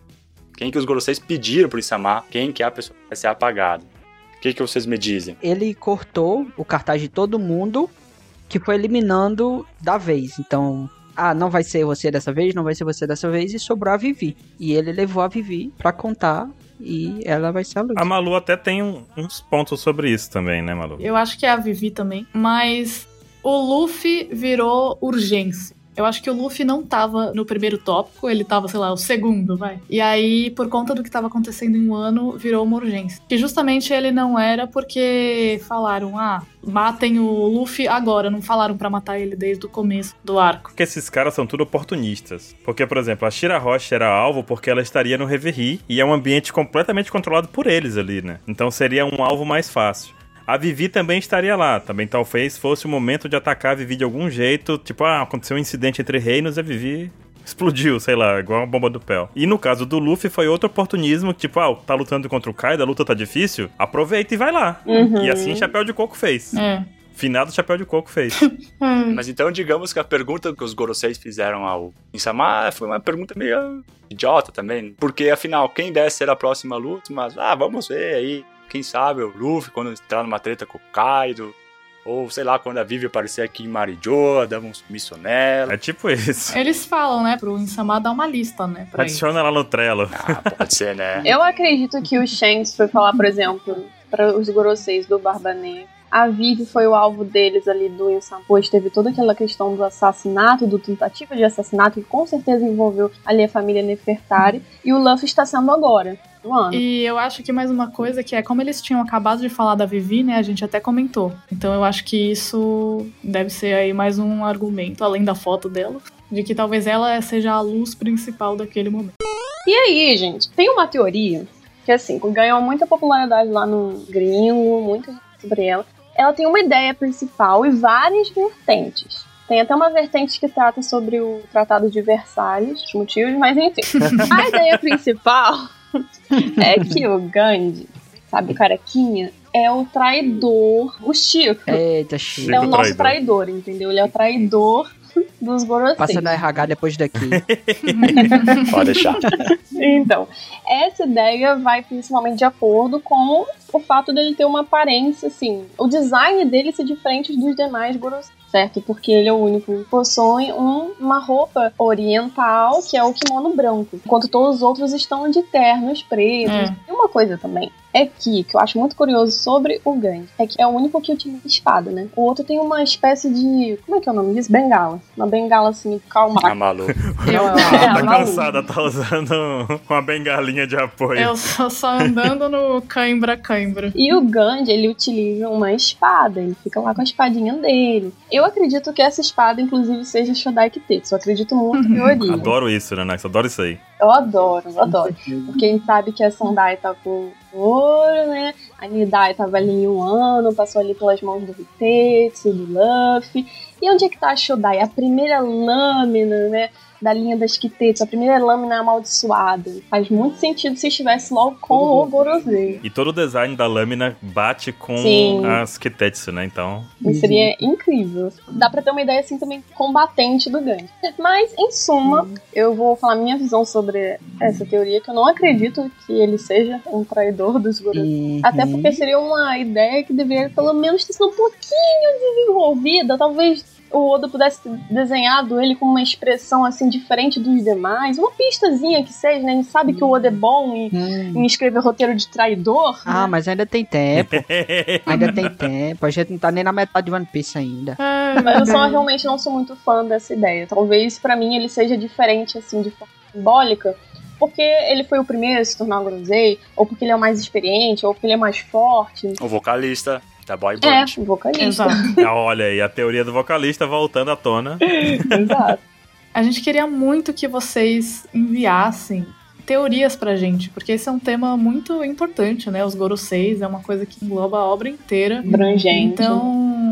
Quem que os Goroseis pediram por Isamar, quem que é a pessoa que vai ser apagada. O que, que vocês me dizem? Ele cortou o cartaz de todo mundo que foi eliminando da vez. Então, ah, não vai ser você dessa vez, não vai ser você dessa vez, e sobrou a Vivi. E ele levou a Vivi pra contar e ela vai ser a luz. A Malu até tem um, uns pontos sobre isso também, né, Malu? Eu acho que é a Vivi também, mas o Luffy virou urgência. Eu acho que o Luffy não tava no primeiro tópico, ele tava, sei lá, o segundo, vai. E aí, por conta do que tava acontecendo em um ano, virou uma urgência. Que justamente ele não era porque falaram, ah, matem o Luffy agora, não falaram para matar ele desde o começo do arco. Porque esses caras são tudo oportunistas. Porque, por exemplo, a Shira Roche era alvo porque ela estaria no Reverie e é um ambiente completamente controlado por eles ali, né? Então seria um alvo mais fácil. A Vivi também estaria lá. Também talvez fosse o momento de atacar a Vivi de algum jeito. Tipo, ah, aconteceu um incidente entre reinos e a Vivi explodiu, sei lá, igual uma bomba do pé. E no caso do Luffy foi outro oportunismo, tipo, ah, tá lutando contra o Kaido, a luta tá difícil, aproveita e vai lá. Uhum. E assim Chapéu de Coco fez. É. Finado Chapéu de Coco fez. Mas então digamos que a pergunta que os Goroseis fizeram ao Insama foi uma pergunta meio idiota também. Porque afinal, quem deve ser a próxima luta? Mas, ah, vamos ver aí. Quem sabe o Luffy quando entrar numa treta com o Kaido. Ou sei lá, quando a Vivi aparecer aqui em Marijoa, dava uns missão nela. É tipo isso. Eles falam, né, pro Insama dar uma lista, né. Adiciona lá no Trello. Ah, pode ser, né? Eu acredito que o Shanks foi falar, por exemplo, para os Goroseis do Barba Negra. A Vivi foi o alvo deles ali do Insam, pois teve toda aquela questão do assassinato, do tentativa de assassinato, que com certeza envolveu ali a família Nefertari. E o Luffy está sendo agora, do ano. E eu acho que mais uma coisa que é como eles tinham acabado de falar da Vivi, né? A gente até comentou. Então eu acho que isso deve ser aí mais um argumento, além da foto dela, de que talvez ela seja a luz principal daquele momento. E aí, gente, tem uma teoria que, assim, ganhou muita popularidade lá no gringo, gente sobre ela. Ela tem uma ideia principal e várias vertentes. Tem até uma vertente que trata sobre o Tratado de Versalhes, os motivos, mas enfim. A ideia principal é que o Gandhi, sabe, o carequinha, é o traidor, o Chico. Eita, Chico. É o nosso traidor. traidor, entendeu? Ele é o traidor dos Gorosei. Passa no RH depois daqui. Pode deixar. Então, essa ideia vai principalmente de acordo com o fato dele ter uma aparência, assim, o design dele ser diferente dos demais Gorosei, certo? Porque ele é o único que possui um- uma roupa oriental, que é o kimono branco, enquanto todos os outros estão de ternos pretos. É. E uma coisa também é que, que eu acho muito curioso sobre o Gandhi, é que é o único que utiliza espada, né? O outro tem uma espécie de, como é que é o nome disso? Bengala. Uma bengala, assim, calma. Ah, maluco. Eu, É, tá cansada, tá usando uma bengalinha de apoio. eu só, só andando no cãibra-cãibra. E o Gandhi, ele utiliza uma espada, ele fica lá com a espadinha dele. Eu acredito que essa espada, inclusive, seja Shodai Kitetsu. Eu acredito muito na teoria. Adoro isso, né, Nax? Adoro isso aí. Eu adoro, eu adoro. Porque a gente sabe que a Sandai tá com ouro, né? A Nidai tava ali em um ano, passou ali pelas mãos do Hitetsu, do Luffy. E onde é que tá a Shodai? A primeira lâmina, né? Da linha das Kitetsu, a primeira lâmina amaldiçoada. Faz muito sentido se estivesse logo com o Gorosei. E todo o design da lâmina bate com Sim. as Kitetsu, né? Então, Isso seria incrível. Dá pra ter uma ideia assim também combatente do Gandhi. Mas, em suma, eu vou falar minha visão sobre essa teoria, que eu não acredito que ele seja um traidor dos Gorosei. Uhum. Até porque seria uma ideia que deveria pelo menos ter sido um pouquinho desenvolvida. Talvez o Oda pudesse ter desenhado ele com uma expressão assim diferente dos demais. Uma pistazinha que seja, né? A gente sabe que o Oda é bom em, Hum. em escrever roteiro de traidor. Ah, mas ainda tem tempo. Ainda tem tempo. A gente não tá nem na metade de One Piece ainda. É, Mas eu só realmente não sou muito fã dessa ideia. Talvez pra mim ele seja diferente, assim, de forma simbólica, porque ele foi o primeiro a se tornar Gorosei, ou porque ele é o mais experiente, ou porque ele é mais forte. O vocalista da boy É, band. o vocalista. Exato. Ah, olha aí, a teoria do vocalista voltando à tona. Exato. A gente queria muito que vocês enviassem teorias pra gente, porque esse é um tema muito importante, né? Os Goroseis é uma coisa que engloba a obra inteira. Abrangente. Então,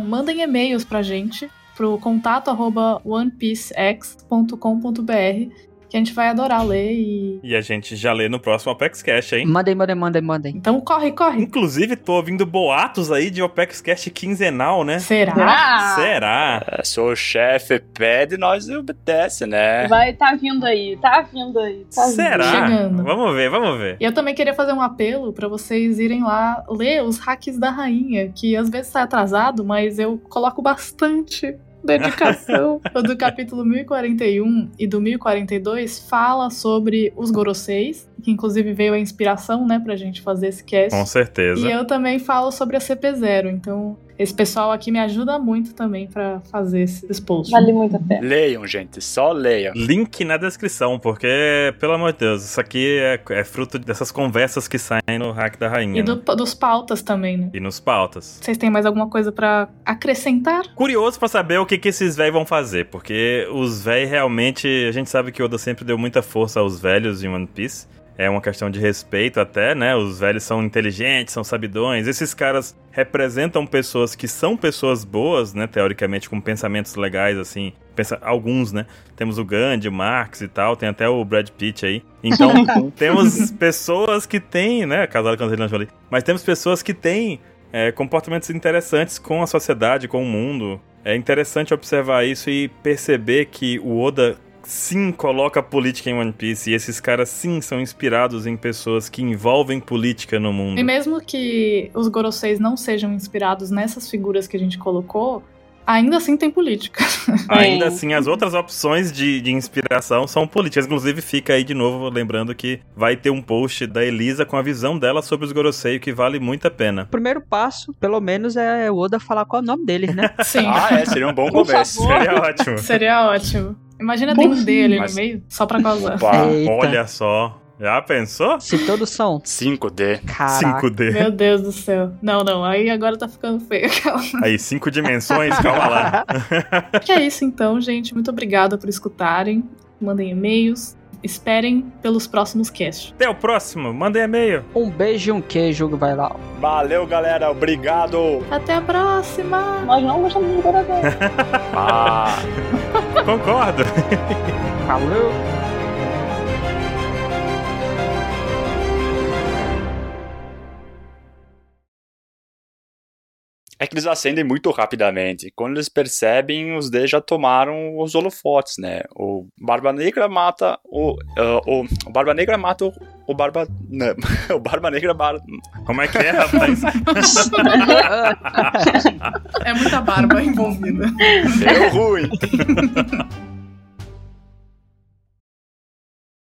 mandem e-mails pra gente pro contato arroba onepiecex.com.br que a gente vai adorar ler e... E a gente já lê no próximo Apex Cash, hein? Mandem, mandem, mandem, mandem. Então corre, corre! Inclusive, tô ouvindo boatos aí de Opex Cash quinzenal, né? Será? Ah, Será? É, sou o chefe, pede, nós obedece, né? Vai, tá vindo aí, tá vindo aí. Tá vindo. Será? Chegando. Vamos ver, vamos ver. E eu também queria fazer um apelo pra vocês irem lá ler os hacks da rainha, que às vezes sai atrasado, mas eu coloco bastante dedicação. o do capítulo 1041 e do 1042 fala sobre os Goroseis, que inclusive veio a inspiração, né, pra gente fazer esse cast. Com certeza. E eu também falo sobre a CP0, então esse pessoal aqui me ajuda muito também pra fazer esses posts. Vale muito a pena. Leiam, gente, só leiam. Link na descrição, porque, pelo amor de Deus, isso aqui é, é fruto dessas conversas que saem no Hack da Rainha. E né? do- dos pautas também, né? E nos pautas. Vocês têm mais alguma coisa pra acrescentar? Curioso pra saber o que, que esses velhos vão fazer, porque os velhos realmente. A gente sabe que o Oda sempre deu muita força aos velhos em One Piece. É uma questão de respeito até, né? Os velhos são inteligentes, são sabidões. Esses caras representam pessoas que são pessoas boas, né? Teoricamente, com pensamentos legais, assim. Pensa, alguns, né? Temos o Gandhi, o Marx e tal, tem até o Brad Pitt aí. Então, temos pessoas que têm, né? Casado com a Angelina Jolie. Mas temos pessoas que têm é, comportamentos interessantes com a sociedade, com o mundo. É interessante observar isso e perceber que o Oda sim coloca política em One Piece e esses caras sim são inspirados em pessoas que envolvem política no mundo. E mesmo que os Goroseis não sejam inspirados nessas figuras que a gente colocou, ainda assim tem política. Ainda assim, as outras opções de, de inspiração são políticas. Inclusive, fica aí de novo lembrando que vai ter um post da Elisa com a visão dela sobre os Gorosei, que vale muito a pena. O primeiro passo, pelo menos, é o Oda falar qual é o nome deles, né? Sim, Ah, é, seria um bom Por começo. favor. Seria ótimo. seria ótimo. Imagina ter um D ali Mas- no meio, só pra causar. Opa, Eita. Olha só. Já pensou? Se todos são. 5D. Caraca. 5D. Meu Deus do céu. Não, não, aí agora tá ficando feio. Aí, cinco dimensões, calma lá. que é isso então, gente. Muito obrigada por escutarem. Mandem e-mails. Esperem pelos próximos casts. Até o próximo. Mandem e-mail. Um beijo e um queijo, vai lá. Valeu, galera. Obrigado. Até a próxima! Nós não gostamos de coração. Ah. Concordo. Valeu! É que eles acendem muito rapidamente. Quando eles percebem, os D já tomaram os holofotes, né? O Barba Negra mata o. ah, o, Barba Negra mata o, o Barba. Não, o Barba Negra mata. Como é que é, rapaz? É muita barba envolvida. Deu ruim.